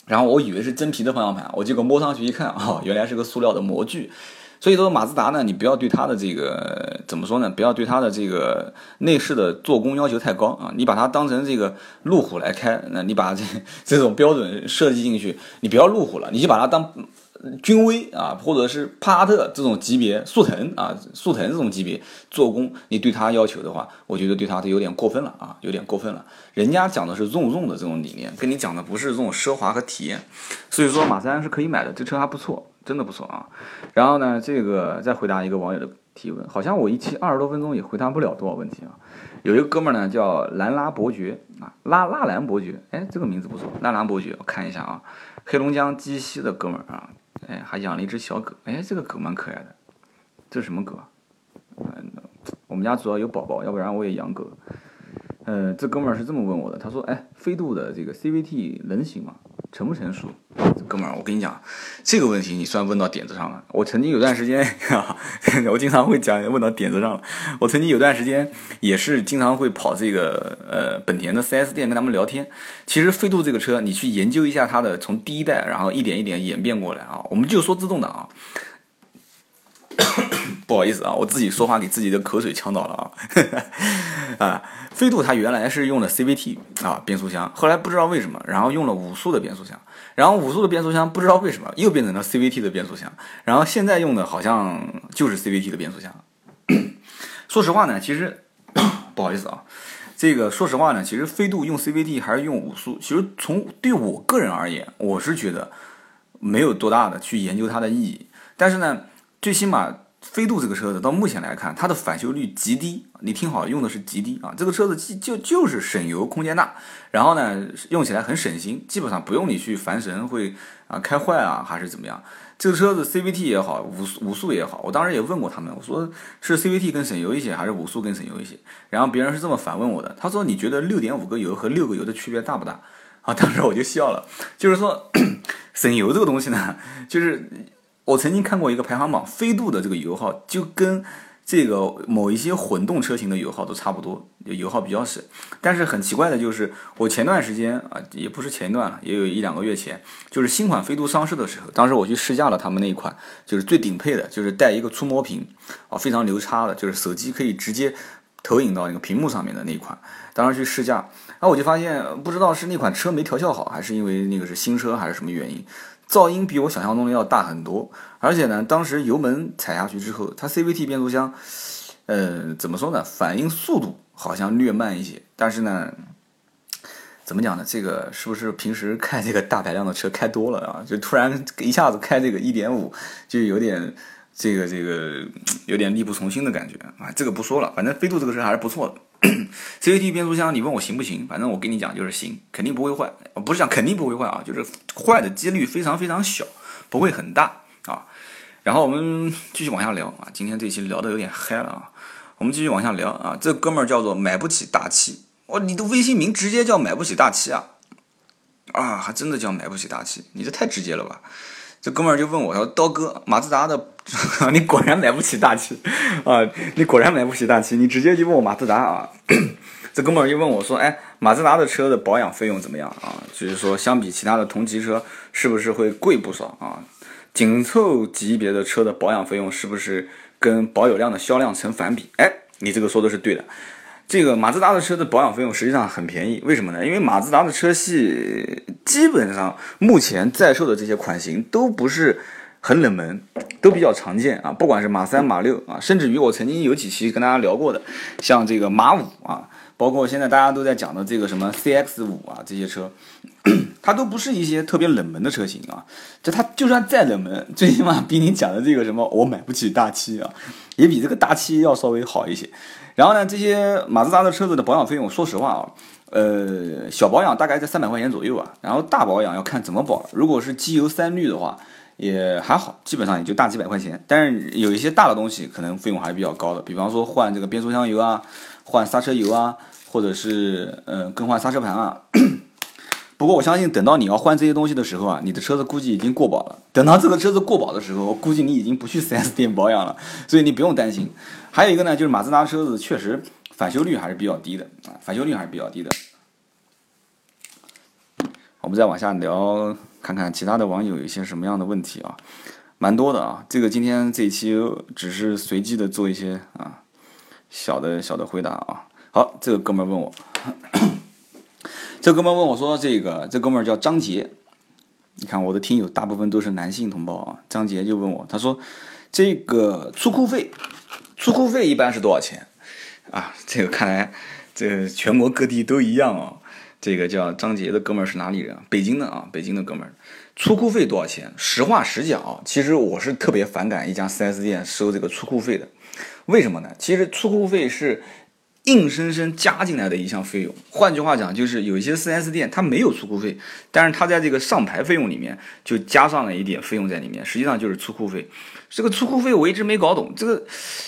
然后我以为是真皮的方向盘，我结果摸上去一看，哦，原来是个塑料的模具。所以说马自达呢，你不要对它的这个怎么说呢？不要对它的这个内饰的做工要求太高啊！你把它当成这个路虎来开，那你把这 这种标准设计进去，你不要路虎了，你就把它当君威啊，或者是帕萨特这种级别，速腾啊，速腾这种级别做工，你对它要求的话，我觉得对它都有点过分了啊，有点过分了。人家讲的是纵纵的这种理念，跟你讲的不是这种奢华和体验。所以说马三是可以买的，这车还不错。真的不错啊，然后呢，这个再回答一个网友的提问，好像我一期二十多分钟也回答不了多少问题啊。有一个哥们儿呢叫兰拉伯爵啊，拉拉兰伯爵，哎，这个名字不错，拉兰伯爵，我看一下啊，黑龙江鸡西的哥们儿啊，哎，还养了一只小狗，哎，这个狗蛮可爱的，这是什么狗啊？嗯，我们家主要有宝宝，要不然我也养狗。呃，这哥们儿是这么问我的，他说，哎，飞度的这个 CVT 能行吗？成不成熟？哥们儿，我跟你讲，这个问题你算问到点子上了。我曾经有段时间，我经常会讲问到点子上了。我曾经有段时间也是经常会跑这个呃本田的 4S 店跟他们聊天。其实飞度这个车，你去研究一下它的从第一代，然后一点一点演变过来啊。我们就说自动挡啊。不好意思啊，我自己说话给自己的口水呛到了啊！啊，飞度它原来是用的 CVT 啊变速箱，后来不知道为什么，然后用了五速的变速箱，然后五速的变速箱不知道为什么又变成了 CVT 的变速箱，然后现在用的好像就是 CVT 的变速箱。说实话呢，其实 不好意思啊，这个说实话呢，其实飞度用 CVT 还是用五速，其实从对我个人而言，我是觉得没有多大的去研究它的意义，但是呢，最起码。飞度这个车子到目前来看，它的返修率极低。你听好，用的是极低啊！这个车子就就是省油、空间大，然后呢，用起来很省心，基本上不用你去烦神会啊开坏啊还是怎么样。这个车子 CVT 也好，五五速也好，我当时也问过他们，我说是 CVT 更省油一些，还是五速更省油一些？然后别人是这么反问我的，他说你觉得六点五个油和六个油的区别大不大？啊，当时我就笑了，就是说 省油这个东西呢，就是。我曾经看过一个排行榜，飞度的这个油耗就跟这个某一些混动车型的油耗都差不多，油耗比较省。但是很奇怪的就是，我前段时间啊，也不是前一段了，也有一两个月前，就是新款飞度上市的时候，当时我去试驾了他们那一款，就是最顶配的，就是带一个触摸屏啊，非常牛叉的，就是手机可以直接投影到那个屏幕上面的那一款。当时去试驾，然后我就发现，不知道是那款车没调校好，还是因为那个是新车，还是什么原因，噪音比我想象中的要大很多。而且呢，当时油门踩下去之后，它 CVT 变速箱，呃，怎么说呢？反应速度好像略慢一些。但是呢，怎么讲呢？这个是不是平时开这个大排量的车开多了啊？就突然一下子开这个一点五，就有点。这个这个有点力不从心的感觉啊，这个不说了，反正飞度这个车还是不错的。CVT 变速箱，你问我行不行？反正我跟你讲就是行，肯定不会坏。不是讲肯定不会坏啊，就是坏的几率非常非常小，不会很大啊。然后我们继续往下聊啊，今天这期聊的有点嗨了啊，我们继续往下聊啊。这哥们儿叫做买不起大气，哇，你的微信名直接叫买不起大气啊？啊，还真的叫买不起大气，你这太直接了吧？这哥们儿就问我，说：“刀哥，马自达的，你果然买不起大七啊！你果然买不起大七，你直接就问我马自达啊！” 这哥们儿就问我说：“哎，马自达的车的保养费用怎么样啊？就是说，相比其他的同级车，是不是会贵不少啊？紧凑级别的车的保养费用是不是跟保有量的销量成反比？”哎，你这个说的是对的。这个马自达的车的保养费用实际上很便宜，为什么呢？因为马自达的车系基本上目前在售的这些款型都不是很冷门，都比较常见啊。不管是马三、马六啊，甚至于我曾经有几期跟大家聊过的，像这个马五啊，包括现在大家都在讲的这个什么 CX 五啊，这些车，它都不是一些特别冷门的车型啊。就它就算再冷门，最起码比你讲的这个什么我买不起大七啊，也比这个大七要稍微好一些。然后呢，这些马自达的车子的保养费用，说实话啊，呃，小保养大概在三百块钱左右啊。然后大保养要看怎么保，如果是机油三滤的话，也还好，基本上也就大几百块钱。但是有一些大的东西，可能费用还是比较高的，比方说换这个变速箱油啊，换刹车油啊，或者是呃更换刹车盘啊。不过我相信，等到你要换这些东西的时候啊，你的车子估计已经过保了。等到这个车子过保的时候，我估计你已经不去 4S 店保养了，所以你不用担心。还有一个呢，就是马自达车子确实返修率还是比较低的啊，返修率还是比较低的。我们再往下聊，看看其他的网友有一些什么样的问题啊，蛮多的啊。这个今天这一期只是随机的做一些啊小的小的回答啊。好，这个哥们问我。这哥们问我说：“这个这哥们叫张杰，你看我的听友大部分都是男性同胞啊。”张杰就问我，他说：“这个出库费，出库费一般是多少钱？”啊，这个看来这全国各地都一样啊。这个叫张杰的哥们儿是哪里人？北京的啊，北京的哥们儿。出库费多少钱？实话实讲啊，其实我是特别反感一家 4S 店收这个出库费的。为什么呢？其实出库费是。硬生生加进来的一项费用，换句话讲，就是有一些 4S 店它没有出库费，但是它在这个上牌费用里面就加上了一点费用在里面，实际上就是出库费。这个出库费我一直没搞懂，这个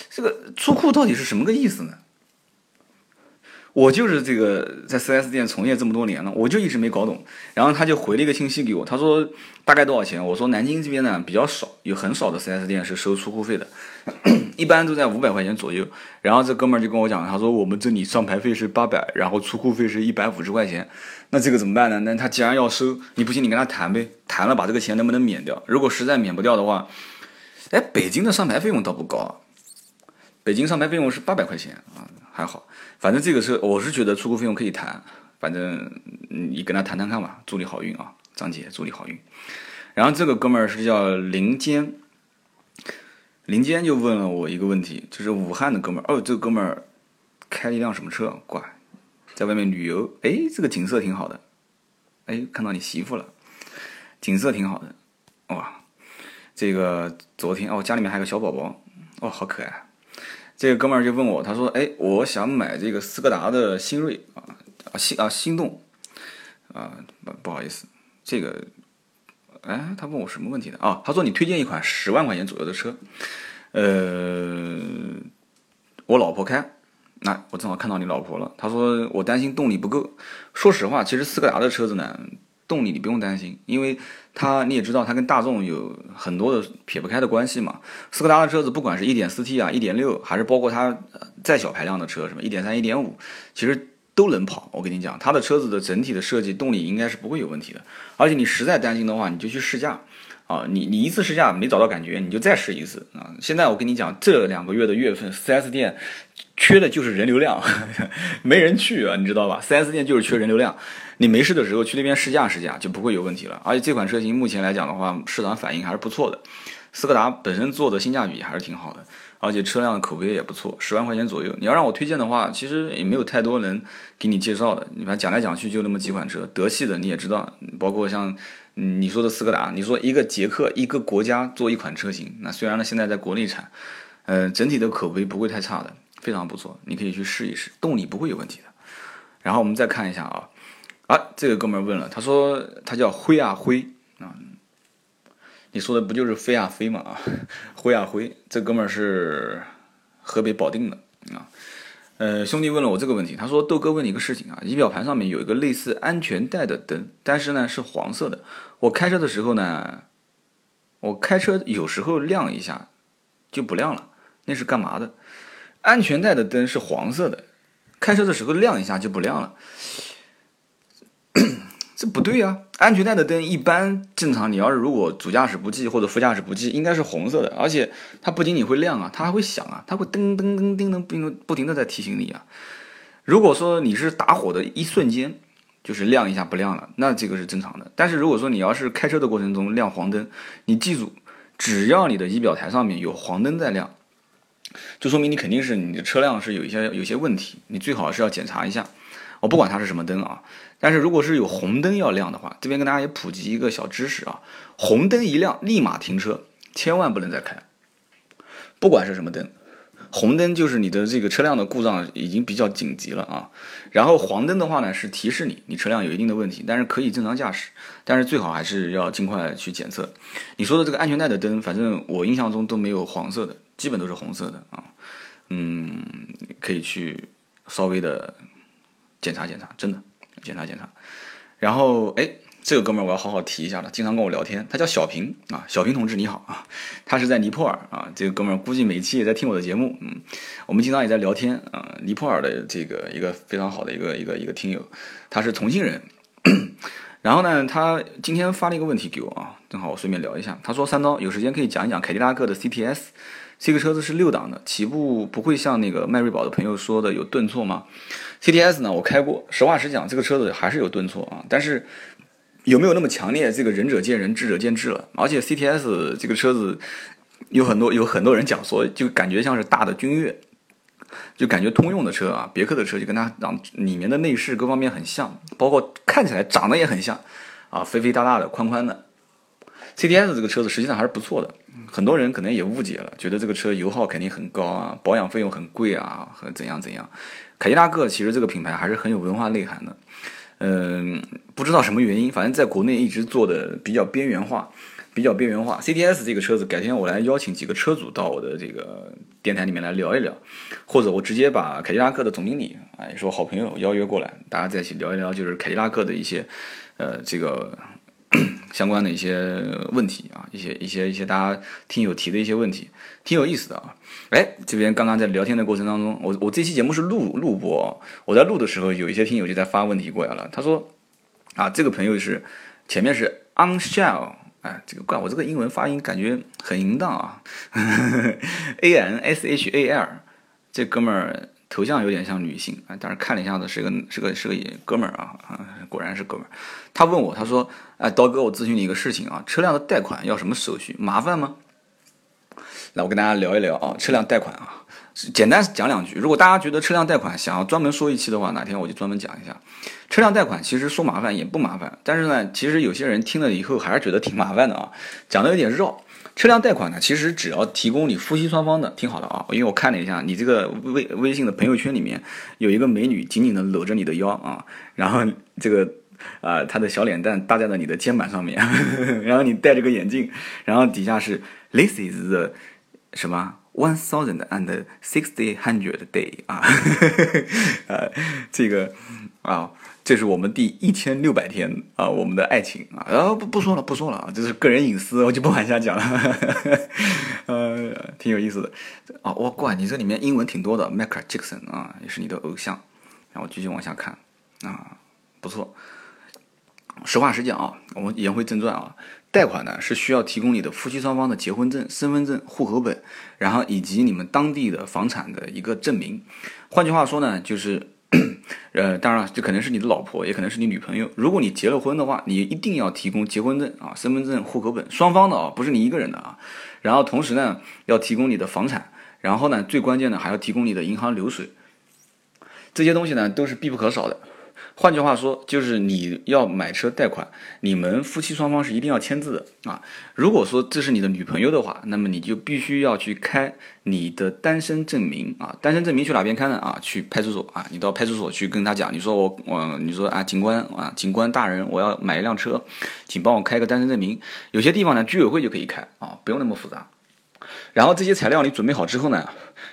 这个出库到底是什么个意思呢？我就是这个在 4S 店从业这么多年了，我就一直没搞懂。然后他就回了一个信息给我，他说大概多少钱？我说南京这边呢比较少，有很少的 4S 店是收出库费的，一般都在五百块钱左右。然后这哥们儿就跟我讲，他说我们这里上牌费是八百，然后出库费是一百五十块钱。那这个怎么办呢？那他既然要收，你不行你跟他谈呗，谈了把这个钱能不能免掉？如果实在免不掉的话，哎，北京的上牌费用倒不高，北京上牌费用是八百块钱啊，还好。反正这个车，我是觉得出库费用可以谈，反正你跟他谈谈看吧，祝你好运啊，张姐，祝你好运。然后这个哥们儿是叫林坚，林坚就问了我一个问题，就是武汉的哥们儿，哦，这个哥们儿开了一辆什么车？挂，在外面旅游，哎，这个景色挺好的，哎，看到你媳妇了，景色挺好的，哇，这个昨天哦，家里面还有个小宝宝，哦，好可爱。这个哥们儿就问我，他说：“哎，我想买这个斯柯达的新锐啊，啊心啊心动，啊不不好意思，这个，哎，他问我什么问题呢？啊，他说你推荐一款十万块钱左右的车，呃，我老婆开，那我正好看到你老婆了。他说我担心动力不够。说实话，其实斯柯达的车子呢。”动力你不用担心，因为它你也知道它跟大众有很多的撇不开的关系嘛。斯柯达的车子不管是一点四 T 啊、一点六，还是包括它再小排量的车，什么一点三、一点五，其实都能跑。我跟你讲，它的车子的整体的设计动力应该是不会有问题的。而且你实在担心的话，你就去试驾啊，你你一次试驾没找到感觉，你就再试一次啊。现在我跟你讲，这两个月的月份，4S 店缺的就是人流量，没人去啊，你知道吧？4S 店就是缺人流量。你没事的时候去那边试驾试驾就不会有问题了。而且这款车型目前来讲的话，市场反应还是不错的。斯柯达本身做的性价比还是挺好的，而且车辆的口碑也不错，十万块钱左右。你要让我推荐的话，其实也没有太多人给你介绍的。你反正讲来讲去就那么几款车，德系的你也知道，包括像你说的斯柯达，你说一个捷克一个国家做一款车型，那虽然呢现在在国内产，呃，整体的口碑不会太差的，非常不错，你可以去试一试，动力不会有问题的。然后我们再看一下啊，啊，这个哥们问了，他说他叫灰啊辉啊。你说的不就是飞啊飞嘛啊，灰啊辉，这哥们是河北保定的啊。呃，兄弟问了我这个问题，他说豆哥问你一个事情啊，仪表盘上面有一个类似安全带的灯，但是呢是黄色的。我开车的时候呢，我开车有时候亮一下就不亮了，那是干嘛的？安全带的灯是黄色的，开车的时候亮一下就不亮了。这不对呀，安全带的灯一般正常，你要是如果主驾驶不系或者副驾驶不系，应该是红色的，而且它不仅仅会亮啊，它还会响啊，它会噔噔噔噔噔不停不停的在提醒你啊。如果说你是打火的一瞬间，就是亮一下不亮了，那这个是正常的。但是如果说你要是开车的过程中亮黄灯，你记住，只要你的仪表台上面有黄灯在亮，就说明你肯定是你的车辆是有一些有些问题，你最好是要检查一下。我不管它是什么灯啊，但是如果是有红灯要亮的话，这边跟大家也普及一个小知识啊，红灯一亮立马停车，千万不能再开。不管是什么灯，红灯就是你的这个车辆的故障已经比较紧急了啊。然后黄灯的话呢，是提示你你车辆有一定的问题，但是可以正常驾驶，但是最好还是要尽快去检测。你说的这个安全带的灯，反正我印象中都没有黄色的，基本都是红色的啊。嗯，可以去稍微的。检查检查，真的检查检查。然后，哎，这个哥们儿我要好好提一下了，经常跟我聊天，他叫小平啊，小平同志你好啊，他是在尼泊尔啊，这个哥们儿估计每期也在听我的节目，嗯，我们经常也在聊天啊，尼泊尔的这个一个非常好的一个一个一个听友，他是重庆人，然后呢，他今天发了一个问题给我啊，正好我顺便聊一下，他说三刀有时间可以讲一讲凯迪拉克的 CTS，这个车子是六档的，起步不会像那个迈锐宝的朋友说的有顿挫吗？CTS 呢，我开过，实话实讲，这个车子还是有顿挫啊，但是有没有那么强烈？这个仁者见仁，智者见智了。而且 CTS 这个车子有很多有很多人讲说，就感觉像是大的君越，就感觉通用的车啊，别克的车就跟它长里面的内饰各方面很像，包括看起来长得也很像啊，肥肥大大的，宽宽的。CTS 这个车子实际上还是不错的，很多人可能也误解了，觉得这个车油耗肯定很高啊，保养费用很贵啊，和怎样怎样。凯迪拉克其实这个品牌还是很有文化内涵的，嗯，不知道什么原因，反正在国内一直做的比较边缘化，比较边缘化。CTS 这个车子，改天我来邀请几个车主到我的这个电台里面来聊一聊，或者我直接把凯迪拉克的总经理，哎，说好朋友邀约过来，大家在一起聊一聊，就是凯迪拉克的一些，呃，这个。相关的一些问题啊，一些一些一些大家听友提的一些问题，挺有意思的啊。哎，这边刚刚在聊天的过程当中，我我这期节目是录录播，我在录的时候，有一些听友就在发问题过来了。他说啊，这个朋友是前面是 unshell，哎，这个怪我这个英文发音感觉很淫荡啊，a n s h a l，这哥们儿。头像有点像女性啊，但是看了一下子是个是个是个哥们儿啊啊，果然是哥们儿。他问我，他说：“哎，刀哥，我咨询你一个事情啊，车辆的贷款要什么手续？麻烦吗？”来，我跟大家聊一聊啊，车辆贷款啊，简单讲两句。如果大家觉得车辆贷款想要专门说一期的话，哪天我就专门讲一下。车辆贷款其实说麻烦也不麻烦，但是呢，其实有些人听了以后还是觉得挺麻烦的啊，讲的有点绕。车辆贷款呢，其实只要提供你夫妻双方的，听好了啊，因为我看了一下你这个微微信的朋友圈里面有一个美女紧紧的搂着你的腰啊，然后这个啊她的小脸蛋搭在了你的肩膀上面，然后你戴着个眼镜，然后底下是 This is the 什么 one thousand and sixty hundred day 啊，呃这个啊。这是我们第一千六百天啊，我们的爱情啊，然后不不说了，不说了啊，这是个人隐私，我就不往下讲了。呃，挺有意思的啊，我怪你这里面英文挺多的，Michael Jackson 啊，也是你的偶像。然后继续往下看啊，不错。实话实讲啊，我们言归正传啊，贷款呢是需要提供你的夫妻双方的结婚证、身份证、户口本，然后以及你们当地的房产的一个证明。换句话说呢，就是，呃，当然了这可能是你的老婆，也可能是你女朋友。如果你结了婚的话，你一定要提供结婚证啊、身份证、户口本，双方的啊，不是你一个人的啊。然后同时呢，要提供你的房产，然后呢，最关键的还要提供你的银行流水，这些东西呢都是必不可少的。换句话说，就是你要买车贷款，你们夫妻双方是一定要签字的啊。如果说这是你的女朋友的话，那么你就必须要去开你的单身证明啊。单身证明去哪边开呢？啊，去派出所啊。你到派出所去跟他讲，你说我我你说啊，警官啊，警官大人，我要买一辆车，请帮我开个单身证明。有些地方呢，居委会就可以开啊，不用那么复杂。然后这些材料你准备好之后呢，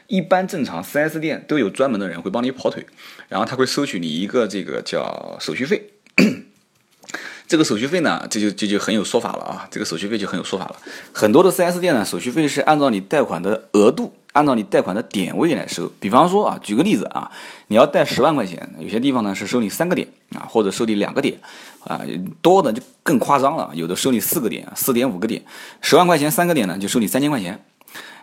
一般正常 4S 店都有专门的人会帮你跑腿，然后他会收取你一个这个叫手续费。这个手续费呢，这就这就很有说法了啊，这个手续费就很有说法了。很多的 4S 店呢，手续费是按照你贷款的额度，按照你贷款的点位来收。比方说啊，举个例子啊，你要贷十万块钱，有些地方呢是收你三个点啊，或者收你两个点啊，多的就更夸张了，有的收你四个点、四点五个点。十万块钱三个点呢，就收你三千块钱。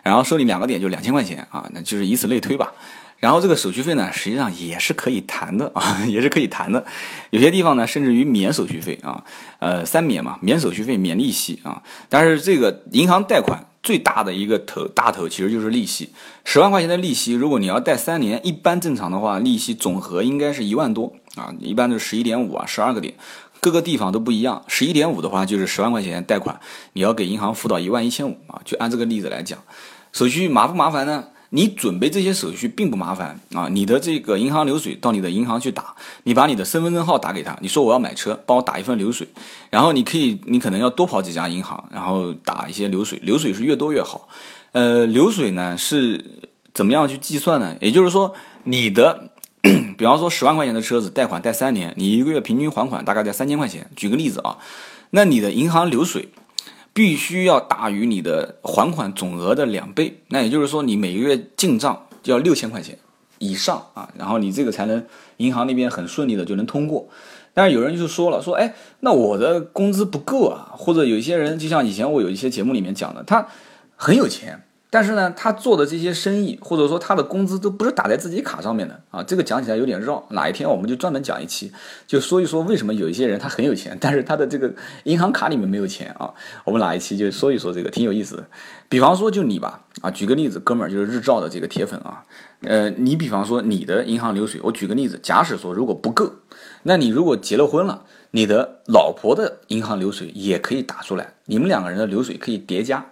然后收你两个点就两千块钱啊，那就是以此类推吧。然后这个手续费呢，实际上也是可以谈的啊，也是可以谈的。有些地方呢，甚至于免手续费啊，呃，三免嘛，免手续费，免利息啊。但是这个银行贷款最大的一个头大头其实就是利息，十万块钱的利息，如果你要贷三年，一般正常的话，利息总和应该是一万多啊，一般都是十一点五啊，十二个点。各个地方都不一样，十一点五的话就是十万块钱贷款，你要给银行付到一万一千五啊，就按这个例子来讲，手续麻不麻烦呢？你准备这些手续并不麻烦啊，你的这个银行流水到你的银行去打，你把你的身份证号打给他，你说我要买车，帮我打一份流水，然后你可以，你可能要多跑几家银行，然后打一些流水，流水是越多越好。呃，流水呢是怎么样去计算呢？也就是说你的。比方说十万块钱的车子贷款贷三年，你一个月平均还款大概在三千块钱。举个例子啊，那你的银行流水必须要大于你的还款总额的两倍。那也就是说，你每个月进账就要六千块钱以上啊，然后你这个才能银行那边很顺利的就能通过。但是有人就说了，说哎，那我的工资不够啊，或者有一些人就像以前我有一些节目里面讲的，他很有钱。但是呢，他做的这些生意，或者说他的工资都不是打在自己卡上面的啊，这个讲起来有点绕。哪一天我们就专门讲一期，就说一说为什么有一些人他很有钱，但是他的这个银行卡里面没有钱啊。我们哪一期就说一说这个，挺有意思的。比方说就你吧，啊，举个例子，哥们儿就是日照的这个铁粉啊，呃，你比方说你的银行流水，我举个例子，假使说如果不够，那你如果结了婚了，你的老婆的银行流水也可以打出来，你们两个人的流水可以叠加。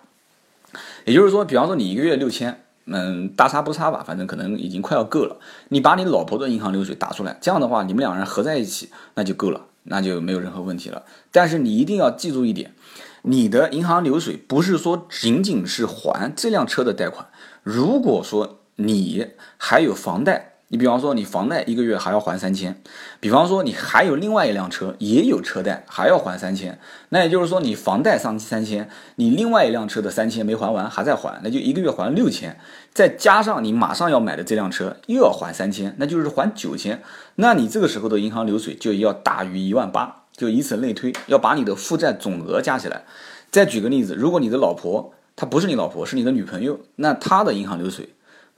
也就是说，比方说你一个月六千，嗯，大差不差吧，反正可能已经快要够了。你把你老婆的银行流水打出来，这样的话，你们两人合在一起，那就够了，那就没有任何问题了。但是你一定要记住一点，你的银行流水不是说仅仅是还这辆车的贷款，如果说你还有房贷。你比方说，你房贷一个月还要还三千，比方说你还有另外一辆车也有车贷还要还三千，那也就是说你房贷上三千，你另外一辆车的三千没还完还在还，那就一个月还六千，再加上你马上要买的这辆车又要还三千，那就是还九千，那你这个时候的银行流水就要大于一万八，就以此类推，要把你的负债总额加起来。再举个例子，如果你的老婆她不是你老婆，是你的女朋友，那她的银行流水。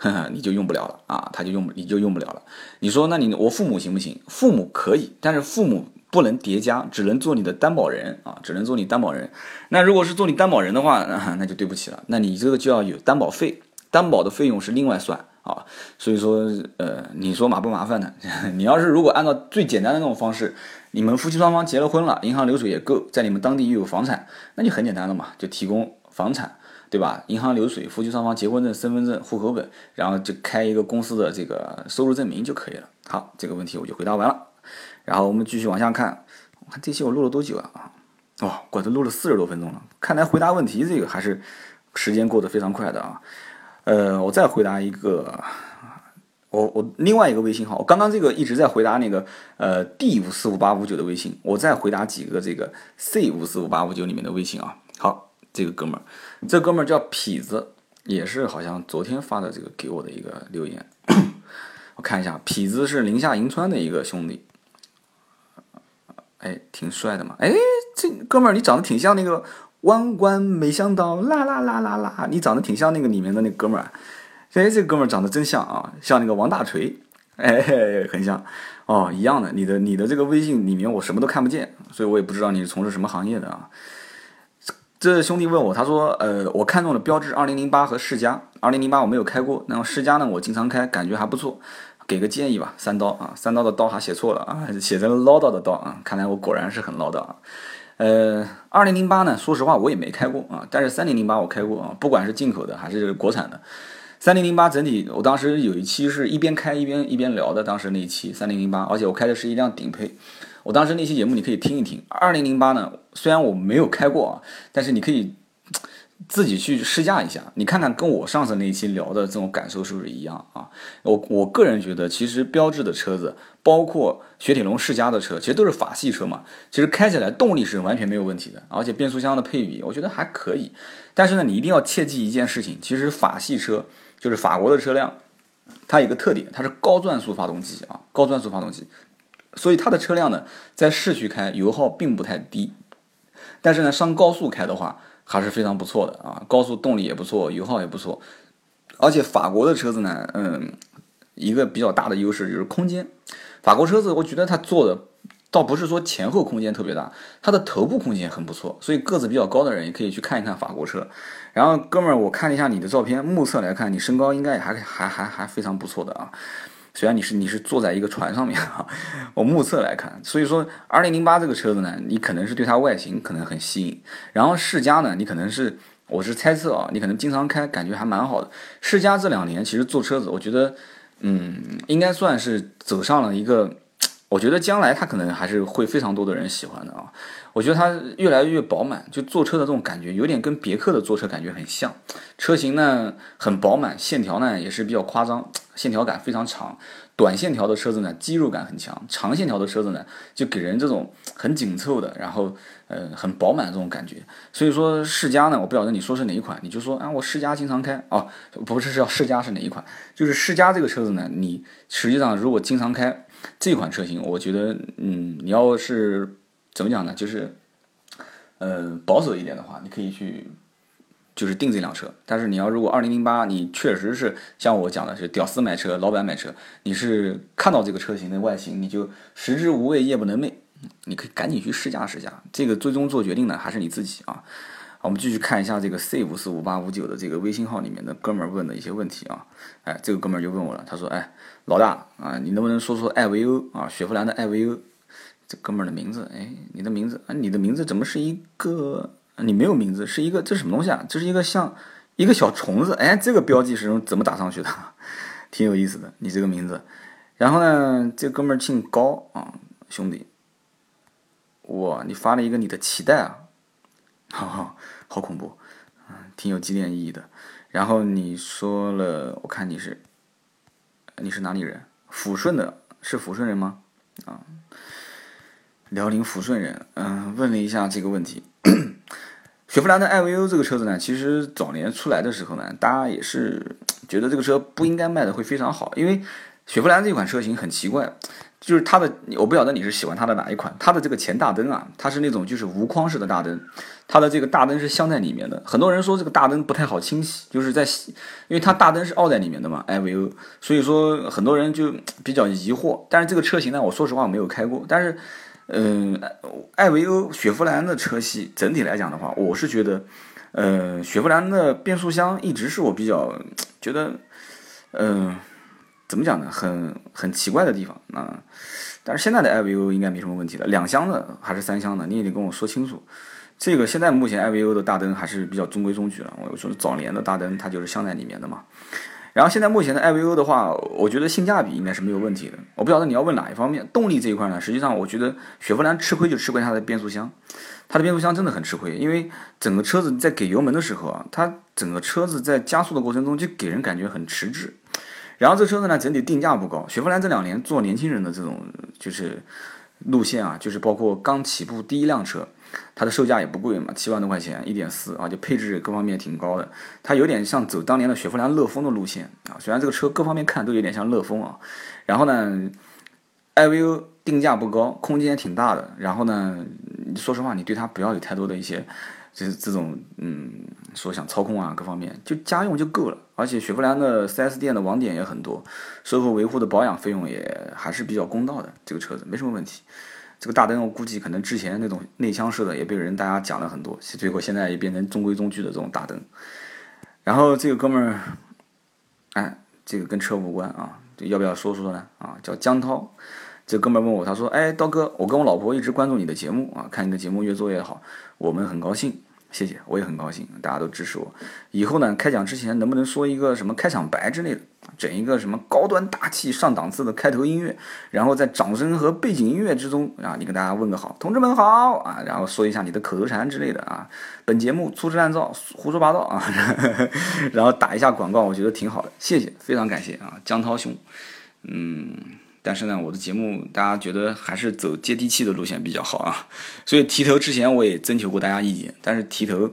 你就用不了了啊，他就用你就用不了了。你说，那你我父母行不行？父母可以，但是父母不能叠加，只能做你的担保人啊，只能做你担保人。那如果是做你担保人的话，那就对不起了，那你这个就要有担保费，担保的费用是另外算啊。所以说，呃，你说麻不麻烦呢？你要是如果按照最简单的那种方式，你们夫妻双方结了婚了，银行流水也够，在你们当地又有房产，那就很简单了嘛，就提供房产。对吧？银行流水、夫妻双方结婚证、身份证、户口本，然后就开一个公司的这个收入证明就可以了。好，这个问题我就回答完了。然后我们继续往下看，我看这期我录了多久啊？啊，哦，我都录了四十多分钟了。看来回答问题这个还是时间过得非常快的啊。呃，我再回答一个，我我另外一个微信号，我刚刚这个一直在回答那个呃 D 五四五八五九的微信，我再回答几个这个 C 五四五八五九里面的微信啊。好。这个哥们儿，这哥们儿叫痞子，也是好像昨天发的这个给我的一个留言。我看一下，痞子是宁夏银川的一个兄弟。哎，挺帅的嘛。哎，这哥们儿你长得挺像那个万万没想到啦啦啦啦啦，你长得挺像那个里面的那哥们儿。哎，这哥们儿长得真像啊，像那个王大锤，哎，很像哦，一样的。你的你的这个微信里面我什么都看不见，所以我也不知道你是从事什么行业的啊。这兄弟问我，他说，呃，我看中了标致二零零八和世嘉，二零零八我没有开过，那么世嘉呢，我经常开，感觉还不错，给个建议吧。三刀啊，三刀的刀还写错了啊，写成唠叨的叨啊，看来我果然是很唠叨啊。呃，二零零八呢，说实话我也没开过啊，但是三零零八我开过啊，不管是进口的还是国产的。三零零八整体，我当时有一期是一边开一边一边聊的，当时那一期三零零八，而且我开的是一辆顶配。我当时那期节目你可以听一听。二零零八呢，虽然我没有开过啊，但是你可以自己去试驾一下，你看看跟我上次那期聊的这种感受是不是一样啊？我我个人觉得，其实标致的车子，包括雪铁龙世家的车，其实都是法系车嘛，其实开起来动力是完全没有问题的，而且变速箱的配比我觉得还可以。但是呢，你一定要切记一件事情，其实法系车。就是法国的车辆，它有个特点，它是高转速发动机啊，高转速发动机，所以它的车辆呢，在市区开油耗并不太低，但是呢，上高速开的话还是非常不错的啊，高速动力也不错，油耗也不错，而且法国的车子呢，嗯，一个比较大的优势就是空间，法国车子我觉得它做的。倒不是说前后空间特别大，它的头部空间很不错，所以个子比较高的人也可以去看一看法国车。然后哥们儿，我看了一下你的照片，目测来看，你身高应该也还还还还非常不错的啊。虽然你是你是坐在一个船上面啊，我目测来看，所以说二零零八这个车子呢，你可能是对它外形可能很吸引。然后世嘉呢，你可能是我是猜测啊，你可能经常开，感觉还蛮好的。世嘉这两年其实做车子，我觉得嗯，应该算是走上了一个。我觉得将来它可能还是会非常多的人喜欢的啊！我觉得它越来越饱满，就坐车的这种感觉有点跟别克的坐车感觉很像。车型呢很饱满，线条呢也是比较夸张，线条感非常长。短线条的车子呢肌肉感很强，长线条的车子呢就给人这种很紧凑的，然后呃很饱满的这种感觉。所以说世嘉呢，我不晓得你说是哪一款，你就说啊我世嘉经常开哦，不是是要世嘉是哪一款？就是世嘉这个车子呢，你实际上如果经常开。这款车型，我觉得，嗯，你要是怎么讲呢？就是，呃，保守一点的话，你可以去，就是订这辆车。但是你要如果二零零八，你确实是像我讲的是屌丝买车，老板买车，你是看到这个车型的外形，你就食之无味，夜不能寐，你可以赶紧去试驾试驾。这个最终做决定的还是你自己啊。我们继续看一下这个 C 五四五八五九的这个微信号里面的哥们儿问的一些问题啊。哎，这个哥们儿就问我了，他说：“哎。”老大啊，你能不能说说艾维欧啊？雪佛兰的艾维欧，这哥们儿的名字，哎，你的名字啊，你的名字怎么是一个？你没有名字，是一个，这什么东西啊？这是一个像一个小虫子，哎，这个标记是怎么打上去的？挺有意思的，你这个名字。然后呢，这哥们儿姓高啊，兄弟，哇，你发了一个你的脐带啊，哈哈，好恐怖，嗯，挺有纪念意义的。然后你说了，我看你是。你是哪里人？抚顺的，是抚顺人吗？啊，辽宁抚顺人。嗯，问了一下这个问题。雪佛兰的艾维欧这个车子呢，其实早年出来的时候呢，大家也是觉得这个车不应该卖的会非常好，因为雪佛兰这款车型很奇怪。就是它的，我不晓得你是喜欢它的哪一款。它的这个前大灯啊，它是那种就是无框式的大灯，它的这个大灯是镶在里面的。很多人说这个大灯不太好清洗，就是在，因为它大灯是凹在里面的嘛，艾维欧，所以说很多人就比较疑惑。但是这个车型呢，我说实话我没有开过。但是，嗯，艾维欧雪佛兰的车系整体来讲的话，我是觉得，呃，雪佛兰的变速箱一直是我比较觉得，嗯。怎么讲呢？很很奇怪的地方啊！但是现在的艾维欧应该没什么问题了。两厢的还是三厢的，你也得跟我说清楚。这个现在目前艾维欧的大灯还是比较中规中矩了。我说早年的大灯它就是镶在里面的嘛。然后现在目前的 i v o 的话，我觉得性价比应该是没有问题的。我不晓得你要问哪一方面。动力这一块呢，实际上我觉得雪佛兰吃亏就吃亏它的变速箱，它的变速箱真的很吃亏，因为整个车子在给油门的时候啊，它整个车子在加速的过程中就给人感觉很迟滞。然后这车子呢，整体定价不高。雪佛兰这两年做年轻人的这种就是路线啊，就是包括刚起步第一辆车，它的售价也不贵嘛，七万多块钱，一点四啊，就配置各方面挺高的。它有点像走当年的雪佛兰乐风的路线啊，虽然这个车各方面看都有点像乐风啊。然后呢，艾维欧定价不高，空间挺大的。然后呢，说实话，你对它不要有太多的一些，就是这种嗯，说想操控啊各方面，就家用就够了。而且雪佛兰的 4S 店的网点也很多，售后维护的保养费用也还是比较公道的。这个车子没什么问题。这个大灯我估计可能之前那种内腔式的也被人大家讲了很多，最后现在也变成中规中矩的这种大灯。然后这个哥们儿，哎，这个跟车无关啊，要不要说说呢？啊，叫江涛，这哥们儿问我，他说：“哎，刀哥，我跟我老婆一直关注你的节目啊，看你的节目越做越好，我们很高兴。”谢谢，我也很高兴，大家都支持我。以后呢，开讲之前能不能说一个什么开场白之类的，整一个什么高端大气上档次的开头音乐，然后在掌声和背景音乐之中啊，你跟大家问个好，同志们好啊，然后说一下你的口头禅之类的啊。本节目粗制滥造，胡说八道啊，然后打一下广告，我觉得挺好的，谢谢，非常感谢啊，江涛兄，嗯。但是呢，我的节目大家觉得还是走接地气的路线比较好啊，所以提头之前我也征求过大家意见，但是提头，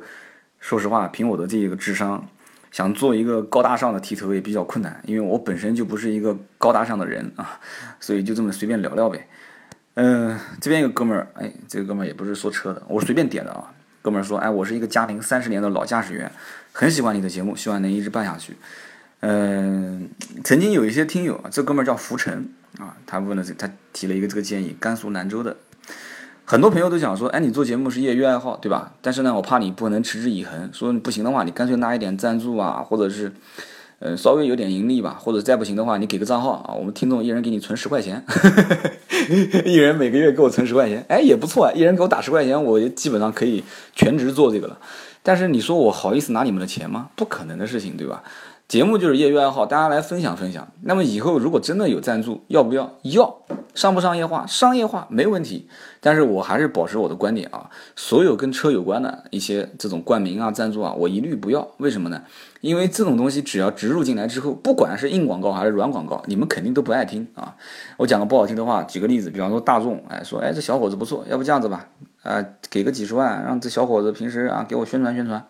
说实话，凭我的这个智商，想做一个高大上的提头也比较困难，因为我本身就不是一个高大上的人啊，所以就这么随便聊聊呗。嗯，这边一个哥们儿，哎，这个哥们儿也不是说车的，我随便点的啊。哥们儿说，哎，我是一个家庭三十年的老驾驶员，很喜欢你的节目，希望能一直办下去。嗯，曾经有一些听友啊，这哥们儿叫浮尘。啊，他问了这，他提了一个这个建议，甘肃兰州的，很多朋友都想说，哎，你做节目是业余爱好，对吧？但是呢，我怕你不能持之以恒，说你不行的话，你干脆拿一点赞助啊，或者是，呃，稍微有点盈利吧，或者再不行的话，你给个账号啊，我们听众一人给你存十块钱，一人每个月给我存十块钱，哎，也不错啊，一人给我打十块钱，我基本上可以全职做这个了。但是你说我好意思拿你们的钱吗？不可能的事情，对吧？节目就是业余爱好，大家来分享分享。那么以后如果真的有赞助，要不要？要，商不商业化？商业化没问题。但是我还是保持我的观点啊，所有跟车有关的一些这种冠名啊、赞助啊，我一律不要。为什么呢？因为这种东西只要植入进来之后，不管是硬广告还是软广告，你们肯定都不爱听啊。我讲个不好听的话，举个例子，比方说大众，哎，说，哎，这小伙子不错，要不这样子吧，啊，给个几十万，让这小伙子平时啊给我宣传宣传。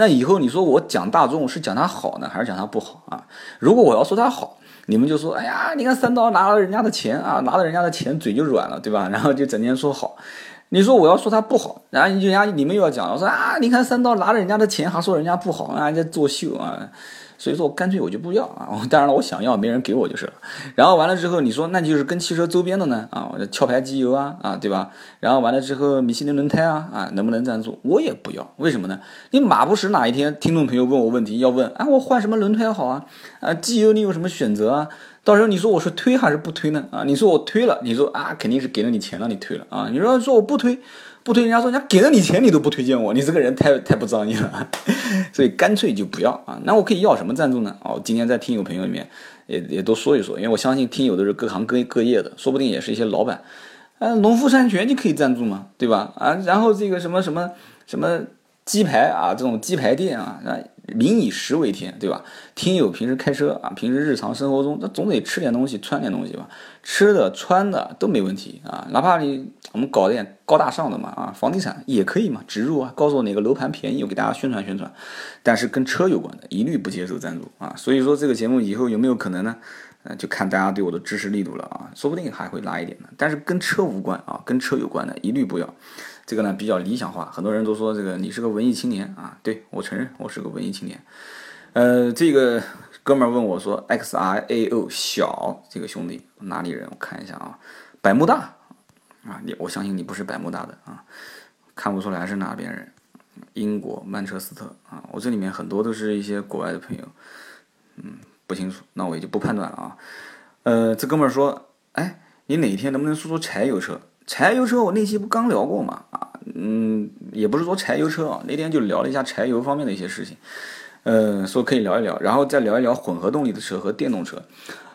那以后你说我讲大众是讲他好呢，还是讲他不好啊？如果我要说他好，你们就说，哎呀，你看三刀拿了人家的钱啊，拿了人家的钱嘴就软了，对吧？然后就整天说好。你说我要说他不好，然后人家你们又要讲，我说啊，你看三刀拿了人家的钱还说人家不好啊，在作秀啊。所以说，我干脆我就不要啊！当然了，我想要，没人给我就是了。然后完了之后，你说那就是跟汽车周边的呢啊，我的壳牌机油啊啊，对吧？然后完了之后，米其林轮胎啊啊，能不能赞助？我也不要，为什么呢？你马不时哪一天听众朋友问我问题，要问啊，我换什么轮胎好啊？啊，机油你有什么选择啊？到时候你说我是推还是不推呢？啊，你说我推了，你说啊，肯定是给了你钱让，你推了啊。你说说我不推。不推，人家说人家给了你钱，你都不推荐我，你这个人太 太不仗义了，所以干脆就不要啊。那我可以要什么赞助呢？哦，今天在听友朋友里面也也都说一说，因为我相信听友都是各行各各业的，说不定也是一些老板。啊，农夫山泉你可以赞助嘛？对吧？啊，然后这个什么什么什么鸡排啊，这种鸡排店，啊。民以食为天，对吧？听友平时开车啊，平时日常生活中，那总得吃点东西，穿点东西吧。吃的、穿的都没问题啊，哪怕你我们搞点高大上的嘛啊，房地产也可以嘛，植入啊，告诉我哪个楼盘便宜，我给大家宣传宣传。但是跟车有关的，一律不接受赞助啊。所以说这个节目以后有没有可能呢？呃，就看大家对我的支持力度了啊，说不定还会拉一点呢。但是跟车无关啊，跟车有关的一律不要。这个呢比较理想化，很多人都说这个你是个文艺青年啊，对我承认我是个文艺青年。呃，这个哥们儿问我说，X R A O 小这个兄弟哪里人？我看一下啊，百慕大啊，你我相信你不是百慕大的啊，看不出来是哪边人。英国曼彻斯特啊，我这里面很多都是一些国外的朋友，嗯，不清楚，那我也就不判断了啊。呃，这哥们儿说，哎，你哪天能不能说说柴油车？柴油车我那期不刚聊过嘛啊，嗯，也不是说柴油车啊，那天就聊了一下柴油方面的一些事情，呃，说可以聊一聊，然后再聊一聊混合动力的车和电动车，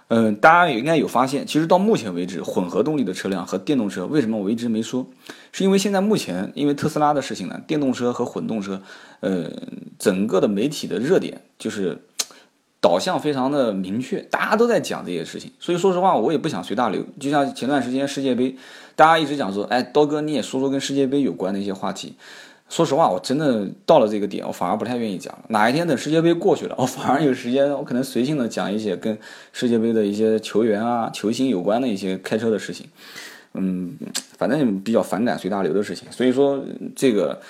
嗯，大家也应该有发现，其实到目前为止，混合动力的车辆和电动车为什么我一直没说，是因为现在目前因为特斯拉的事情呢，电动车和混动车，呃，整个的媒体的热点就是。导向非常的明确，大家都在讲这些事情，所以说实话，我也不想随大流。就像前段时间世界杯，大家一直讲说，哎，刀哥你也说说跟世界杯有关的一些话题。说实话，我真的到了这个点，我反而不太愿意讲了。哪一天等世界杯过去了，我反而有时间，我可能随性的讲一些跟世界杯的一些球员啊、球星有关的一些开车的事情。嗯，反正比较反感随大流的事情，所以说这个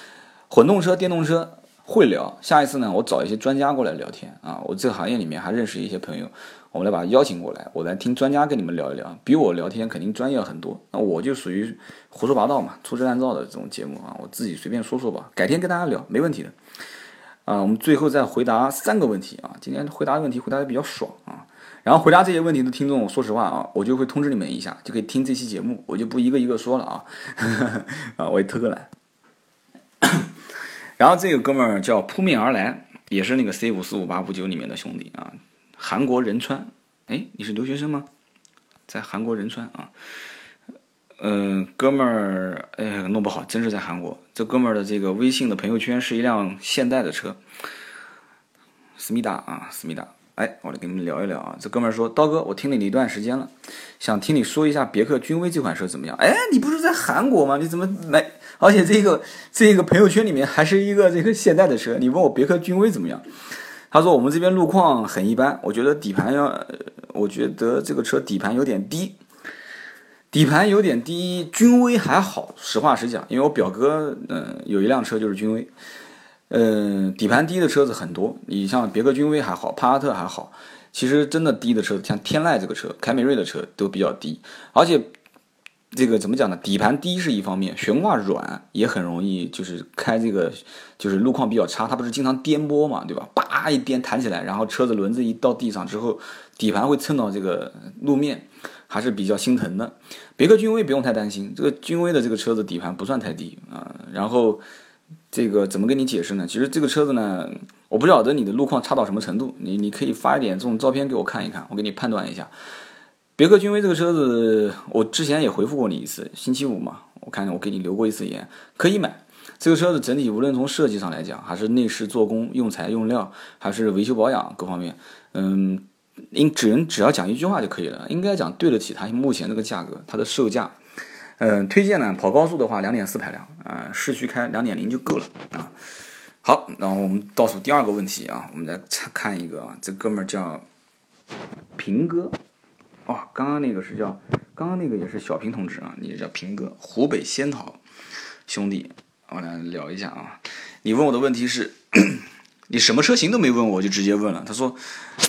混动车、电动车会聊。下一次呢，我找一些专家过来聊天啊，我这个行业里面还认识一些朋友，我们来把他邀请过来，我来听专家跟你们聊一聊，比我聊天肯定专业很多。那我就属于胡说八道嘛，粗制滥造的这种节目啊，我自己随便说说吧，改天跟大家聊，没问题的。啊，我们最后再回答三个问题啊，今天回答问题回答的比较爽啊。然后回答这些问题的听众，说实话啊，我就会通知你们一下，就可以听这期节目，我就不一个一个说了啊。啊，我也偷个懒。然后这个哥们儿叫扑面而来，也是那个 C 五四五八五九里面的兄弟啊，韩国仁川。哎，你是留学生吗？在韩国仁川啊。嗯，哥们儿，哎，弄不好真是在韩国。这哥们儿的这个微信的朋友圈是一辆现代的车，思密达啊，思密达。哎，我来跟你们聊一聊啊。这哥们儿说：“刀哥，我听了你一段时间了，想听你说一下别克君威这款车怎么样？”哎，你不是在韩国吗？你怎么来？而且这个这个朋友圈里面还是一个这个现代的车，你问我别克君威怎么样？他说我们这边路况很一般，我觉得底盘要，我觉得这个车底盘有点低，底盘有点低。君威还好，实话实讲，因为我表哥嗯有一辆车就是君威。嗯，底盘低的车子很多，你像别克君威还好，帕萨特还好，其实真的低的车子，像天籁这个车、凯美瑞的车都比较低，而且这个怎么讲呢？底盘低是一方面，悬挂软也很容易，就是开这个就是路况比较差，它不是经常颠簸嘛，对吧？叭一颠弹起来，然后车子轮子一到地上之后，底盘会蹭到这个路面，还是比较心疼的。别克君威不用太担心，这个君威的这个车子底盘不算太低啊，然后。这个怎么跟你解释呢？其实这个车子呢，我不晓得你的路况差到什么程度，你你可以发一点这种照片给我看一看，我给你判断一下。别克君威这个车子，我之前也回复过你一次，星期五嘛，我看我给你留过一次言，可以买。这个车子整体无论从设计上来讲，还是内饰做工、用材用料，还是维修保养各方面，嗯，应只能只要讲一句话就可以了，应该讲对得起它目前这个价格，它的售价。嗯，推荐呢，跑高速的话，两点四排量，啊，市区开两点零就够了啊。好，然后我们倒数第二个问题啊，我们来看一个啊，这哥们儿叫平哥，哦，刚刚那个是叫，刚刚那个也是小平同志啊，你叫平哥，湖北仙桃兄弟，我来聊一下啊。你问我的问题是，你什么车型都没问我就直接问了，他说，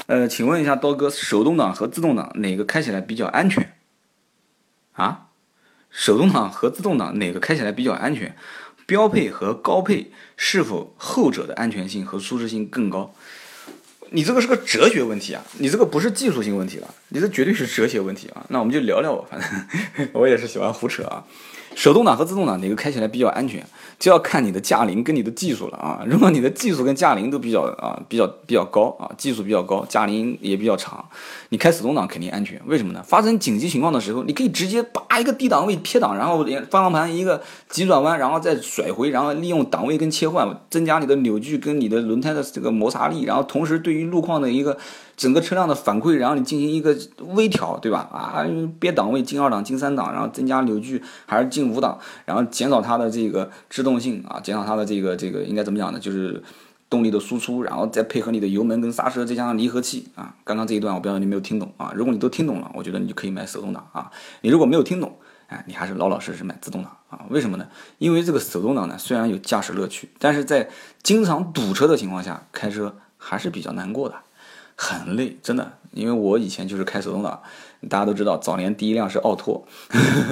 呃，请问一下刀哥，手动挡和自动挡哪个开起来比较安全？啊？手动挡和自动挡哪个开起来比较安全？标配和高配是否后者的安全性和舒适性更高？你这个是个哲学问题啊！你这个不是技术性问题了，你这绝对是哲学问题啊！那我们就聊聊吧，反正 我也是喜欢胡扯啊。手动挡和自动挡哪个开起来比较安全？就要看你的驾龄跟你的技术了啊！如果你的技术跟驾龄都比较啊比较比较高啊，技术比较高，驾龄也比较长，你开手动挡肯定安全。为什么呢？发生紧急情况的时候，你可以直接叭一个低档位撇档，然后方向盘一个急转弯，然后再甩回，然后利用档位跟切换增加你的扭矩跟你的轮胎的这个摩擦力，然后同时对于路况的一个。整个车辆的反馈，然后你进行一个微调，对吧？啊，别档位进二档、进三档，然后增加扭矩，还是进五档，然后减少它的这个制动性啊，减少它的这个这个应该怎么讲呢？就是动力的输出，然后再配合你的油门跟刹车，再加上离合器啊。刚刚这一段我不知道你没有听懂啊？如果你都听懂了，我觉得你就可以买手动挡啊。你如果没有听懂，哎，你还是老老实实买自动挡啊。为什么呢？因为这个手动挡呢，虽然有驾驶乐趣，但是在经常堵车的情况下开车还是比较难过的。很累，真的，因为我以前就是开手动挡，大家都知道，早年第一辆是奥拓，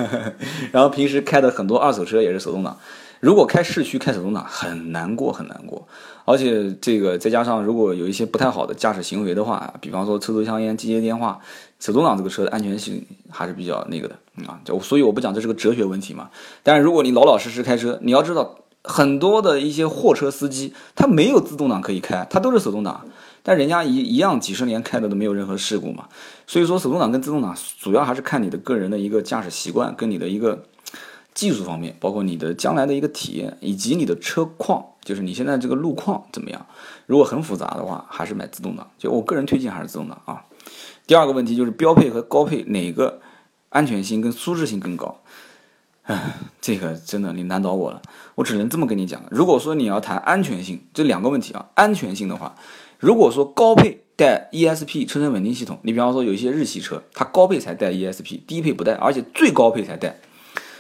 然后平时开的很多二手车也是手动挡。如果开市区开手动挡很难过，很难过，而且这个再加上如果有一些不太好的驾驶行为的话，比方说抽抽香烟、接接电话，手动挡这个车的安全性还是比较那个的啊。就所以我不讲这是个哲学问题嘛。但是如果你老老实实开车，你要知道很多的一些货车司机他没有自动挡可以开，他都是手动挡。但人家一一样几十年开的都没有任何事故嘛，所以说手动挡跟自动挡主要还是看你的个人的一个驾驶习惯跟你的一个技术方面，包括你的将来的一个体验以及你的车况，就是你现在这个路况怎么样。如果很复杂的话，还是买自动挡。就我个人推荐还是自动挡啊。第二个问题就是标配和高配哪个安全性跟舒适性更高？唉，这个真的你难倒我了，我只能这么跟你讲。如果说你要谈安全性这两个问题啊，安全性的话，如果说高配带 ESP 车身稳定系统，你比方说有一些日系车，它高配才带 ESP，低配不带，而且最高配才带，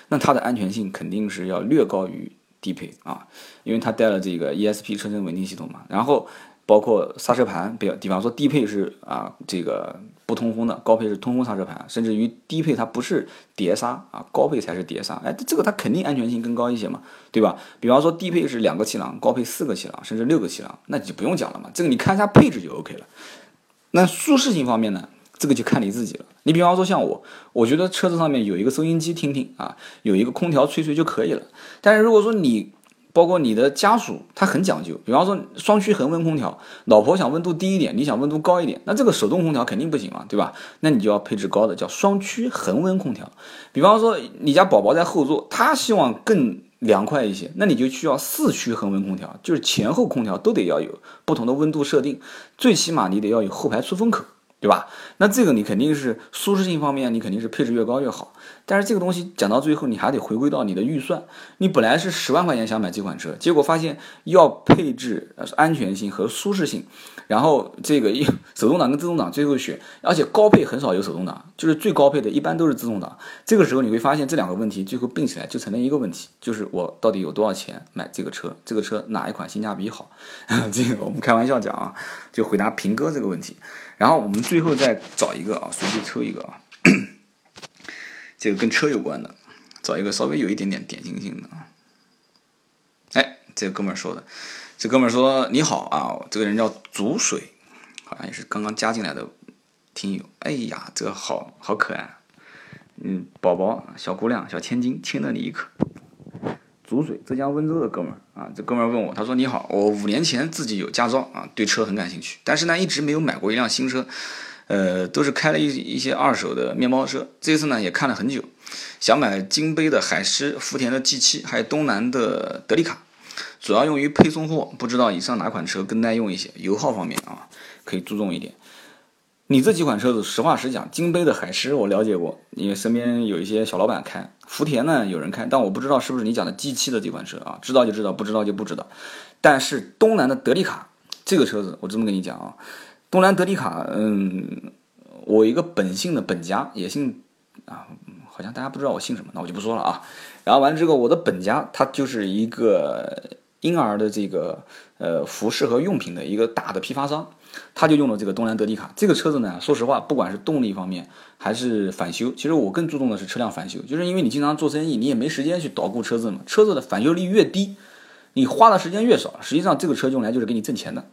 那它的安全性肯定是要略高于低配啊，因为它带了这个 ESP 车身稳定系统嘛，然后。包括刹车盘，比比方说低配是啊这个不通风的，高配是通风刹车盘，甚至于低配它不是碟刹啊，高配才是碟刹，哎，这个它肯定安全性更高一些嘛，对吧？比方说低配是两个气囊，高配四个气囊，甚至六个气囊，那就不用讲了嘛，这个你看一下配置就 OK 了。那舒适性方面呢，这个就看你自己了。你比方说像我，我觉得车子上面有一个收音机听听啊，有一个空调吹吹就可以了。但是如果说你包括你的家属，他很讲究。比方说双区恒温空调，老婆想温度低一点，你想温度高一点，那这个手动空调肯定不行嘛，对吧？那你就要配置高的，叫双区恒温空调。比方说你家宝宝在后座，他希望更凉快一些，那你就需要四区恒温空调，就是前后空调都得要有不同的温度设定，最起码你得要有后排出风口。对吧？那这个你肯定是舒适性方面，你肯定是配置越高越好。但是这个东西讲到最后，你还得回归到你的预算。你本来是十万块钱想买这款车，结果发现要配置安全性和舒适性。然后这个一手动挡跟自动挡最后选，而且高配很少有手动挡，就是最高配的一般都是自动挡。这个时候你会发现这两个问题最后并起来就成了一个问题，就是我到底有多少钱买这个车？这个车哪一款性价比好？这个我们开玩笑讲啊，就回答平哥这个问题。然后我们最后再找一个啊，随机抽一个啊，这个跟车有关的，找一个稍微有一点点典型性的啊。哎，这个哥们儿说的。这哥们儿说：“你好啊，这个人叫煮水，好像也是刚刚加进来的听友。哎呀，这个好好可爱，嗯，宝宝，小姑娘，小千金，亲了你一口。”煮水，浙江温州的哥们儿啊，这哥们儿问我，他说：“你好，我五年前自己有驾照啊，对车很感兴趣，但是呢，一直没有买过一辆新车，呃，都是开了一一些二手的面包车。这次呢，也看了很久，想买金杯的海狮、福田的 G7，还有东南的德利卡。”主要用于配送货，不知道以上哪款车更耐用一些？油耗方面啊，可以注重一点。你这几款车子，实话实讲，金杯的海狮我了解过，因为身边有一些小老板开。福田呢有人开，但我不知道是不是你讲的 G7 的这款车啊？知道就知道，不知道就不知道。但是东南的德利卡这个车子，我这么跟你讲啊，东南德利卡，嗯，我一个本姓的本家也姓啊，好像大家不知道我姓什么，那我就不说了啊。然后完了之后，我的本家他就是一个。婴儿的这个呃服饰和用品的一个大的批发商，他就用了这个东南德利卡这个车子呢。说实话，不管是动力方面还是返修，其实我更注重的是车辆返修，就是因为你经常做生意，你也没时间去捣鼓车子嘛。车子的返修率越低，你花的时间越少。实际上，这个车用来就是给你挣钱的。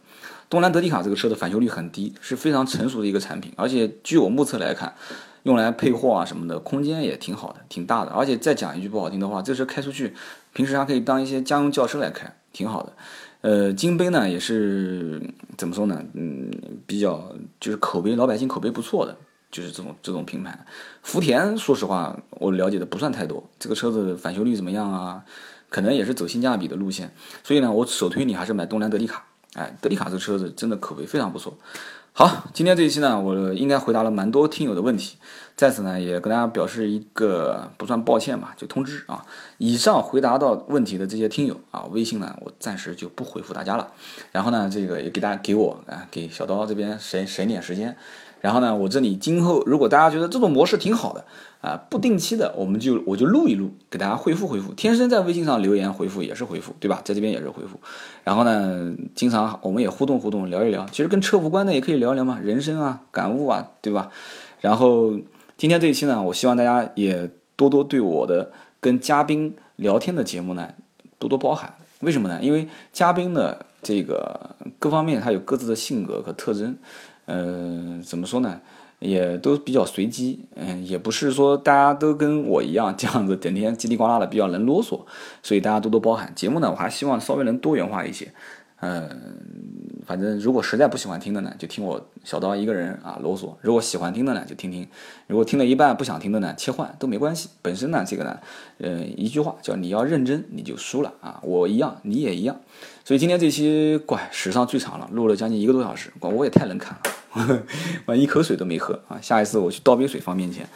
东南德利卡这个车的返修率很低，是非常成熟的一个产品，而且据我目测来看，用来配货啊什么的，空间也挺好的，挺大的。而且再讲一句不好听的话，这车开出去，平时还可以当一些家用轿车来开。挺好的，呃，金杯呢也是怎么说呢？嗯，比较就是口碑，老百姓口碑不错的，就是这种这种品牌。福田，说实话，我了解的不算太多。这个车子返修率怎么样啊？可能也是走性价比的路线。所以呢，我首推你还是买东南德利卡。哎，德利卡这车子真的口碑非常不错。好，今天这一期呢，我应该回答了蛮多听友的问题，在此呢也跟大家表示一个不算抱歉吧，就通知啊，以上回答到问题的这些听友啊，微信呢我暂时就不回复大家了，然后呢这个也给大家给我啊给小刀这边省省点时间。然后呢，我这里今后如果大家觉得这种模式挺好的啊，不定期的我们就我就录一录，给大家回复回复。天生在微信上留言回复也是回复，对吧？在这边也是回复。然后呢，经常我们也互动互动，聊一聊。其实跟车无关的也可以聊一聊嘛，人生啊，感悟啊，对吧？然后今天这一期呢，我希望大家也多多对我的跟嘉宾聊天的节目呢多多包涵。为什么呢？因为嘉宾的这个各方面他有各自的性格和特征。嗯，怎么说呢？也都比较随机，嗯，也不是说大家都跟我一样这样子，整天叽里呱啦的，比较能啰嗦，所以大家多多包涵。节目呢，我还希望稍微能多元化一些，嗯，反正如果实在不喜欢听的呢，就听我小刀一个人啊啰嗦；如果喜欢听的呢，就听听；如果听了一半不想听的呢，切换都没关系。本身呢，这个呢，呃，一句话叫你要认真，你就输了啊！我一样，你也一样。所以今天这期怪史上最长了，录了将近一个多小时，怪我也太能侃了。完一口水都没喝啊！下一次我去倒杯水放面前。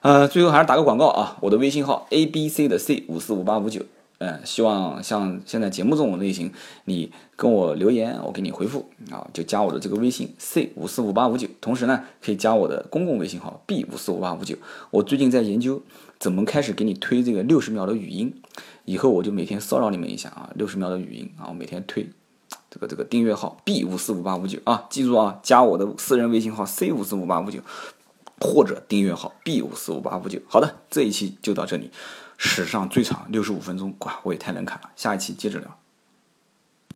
呃，最后还是打个广告啊，我的微信号 A B C 的 C 五四五八五九，嗯，希望像现在节目这种类型，你跟我留言，我给你回复啊，就加我的这个微信 C 五四五八五九，同时呢，可以加我的公共微信号 B 五四五八五九。我最近在研究怎么开始给你推这个六十秒的语音，以后我就每天骚扰你们一下啊，六十秒的语音啊，我每天推。这个这个订阅号 B 五四五八五九啊，记住啊，加我的私人微信号 C 五四五八五九。或者订阅号 B 五四五八五九，好的，这一期就到这里，史上最长六十五分钟，哇，我也太能侃了，下一期接着聊。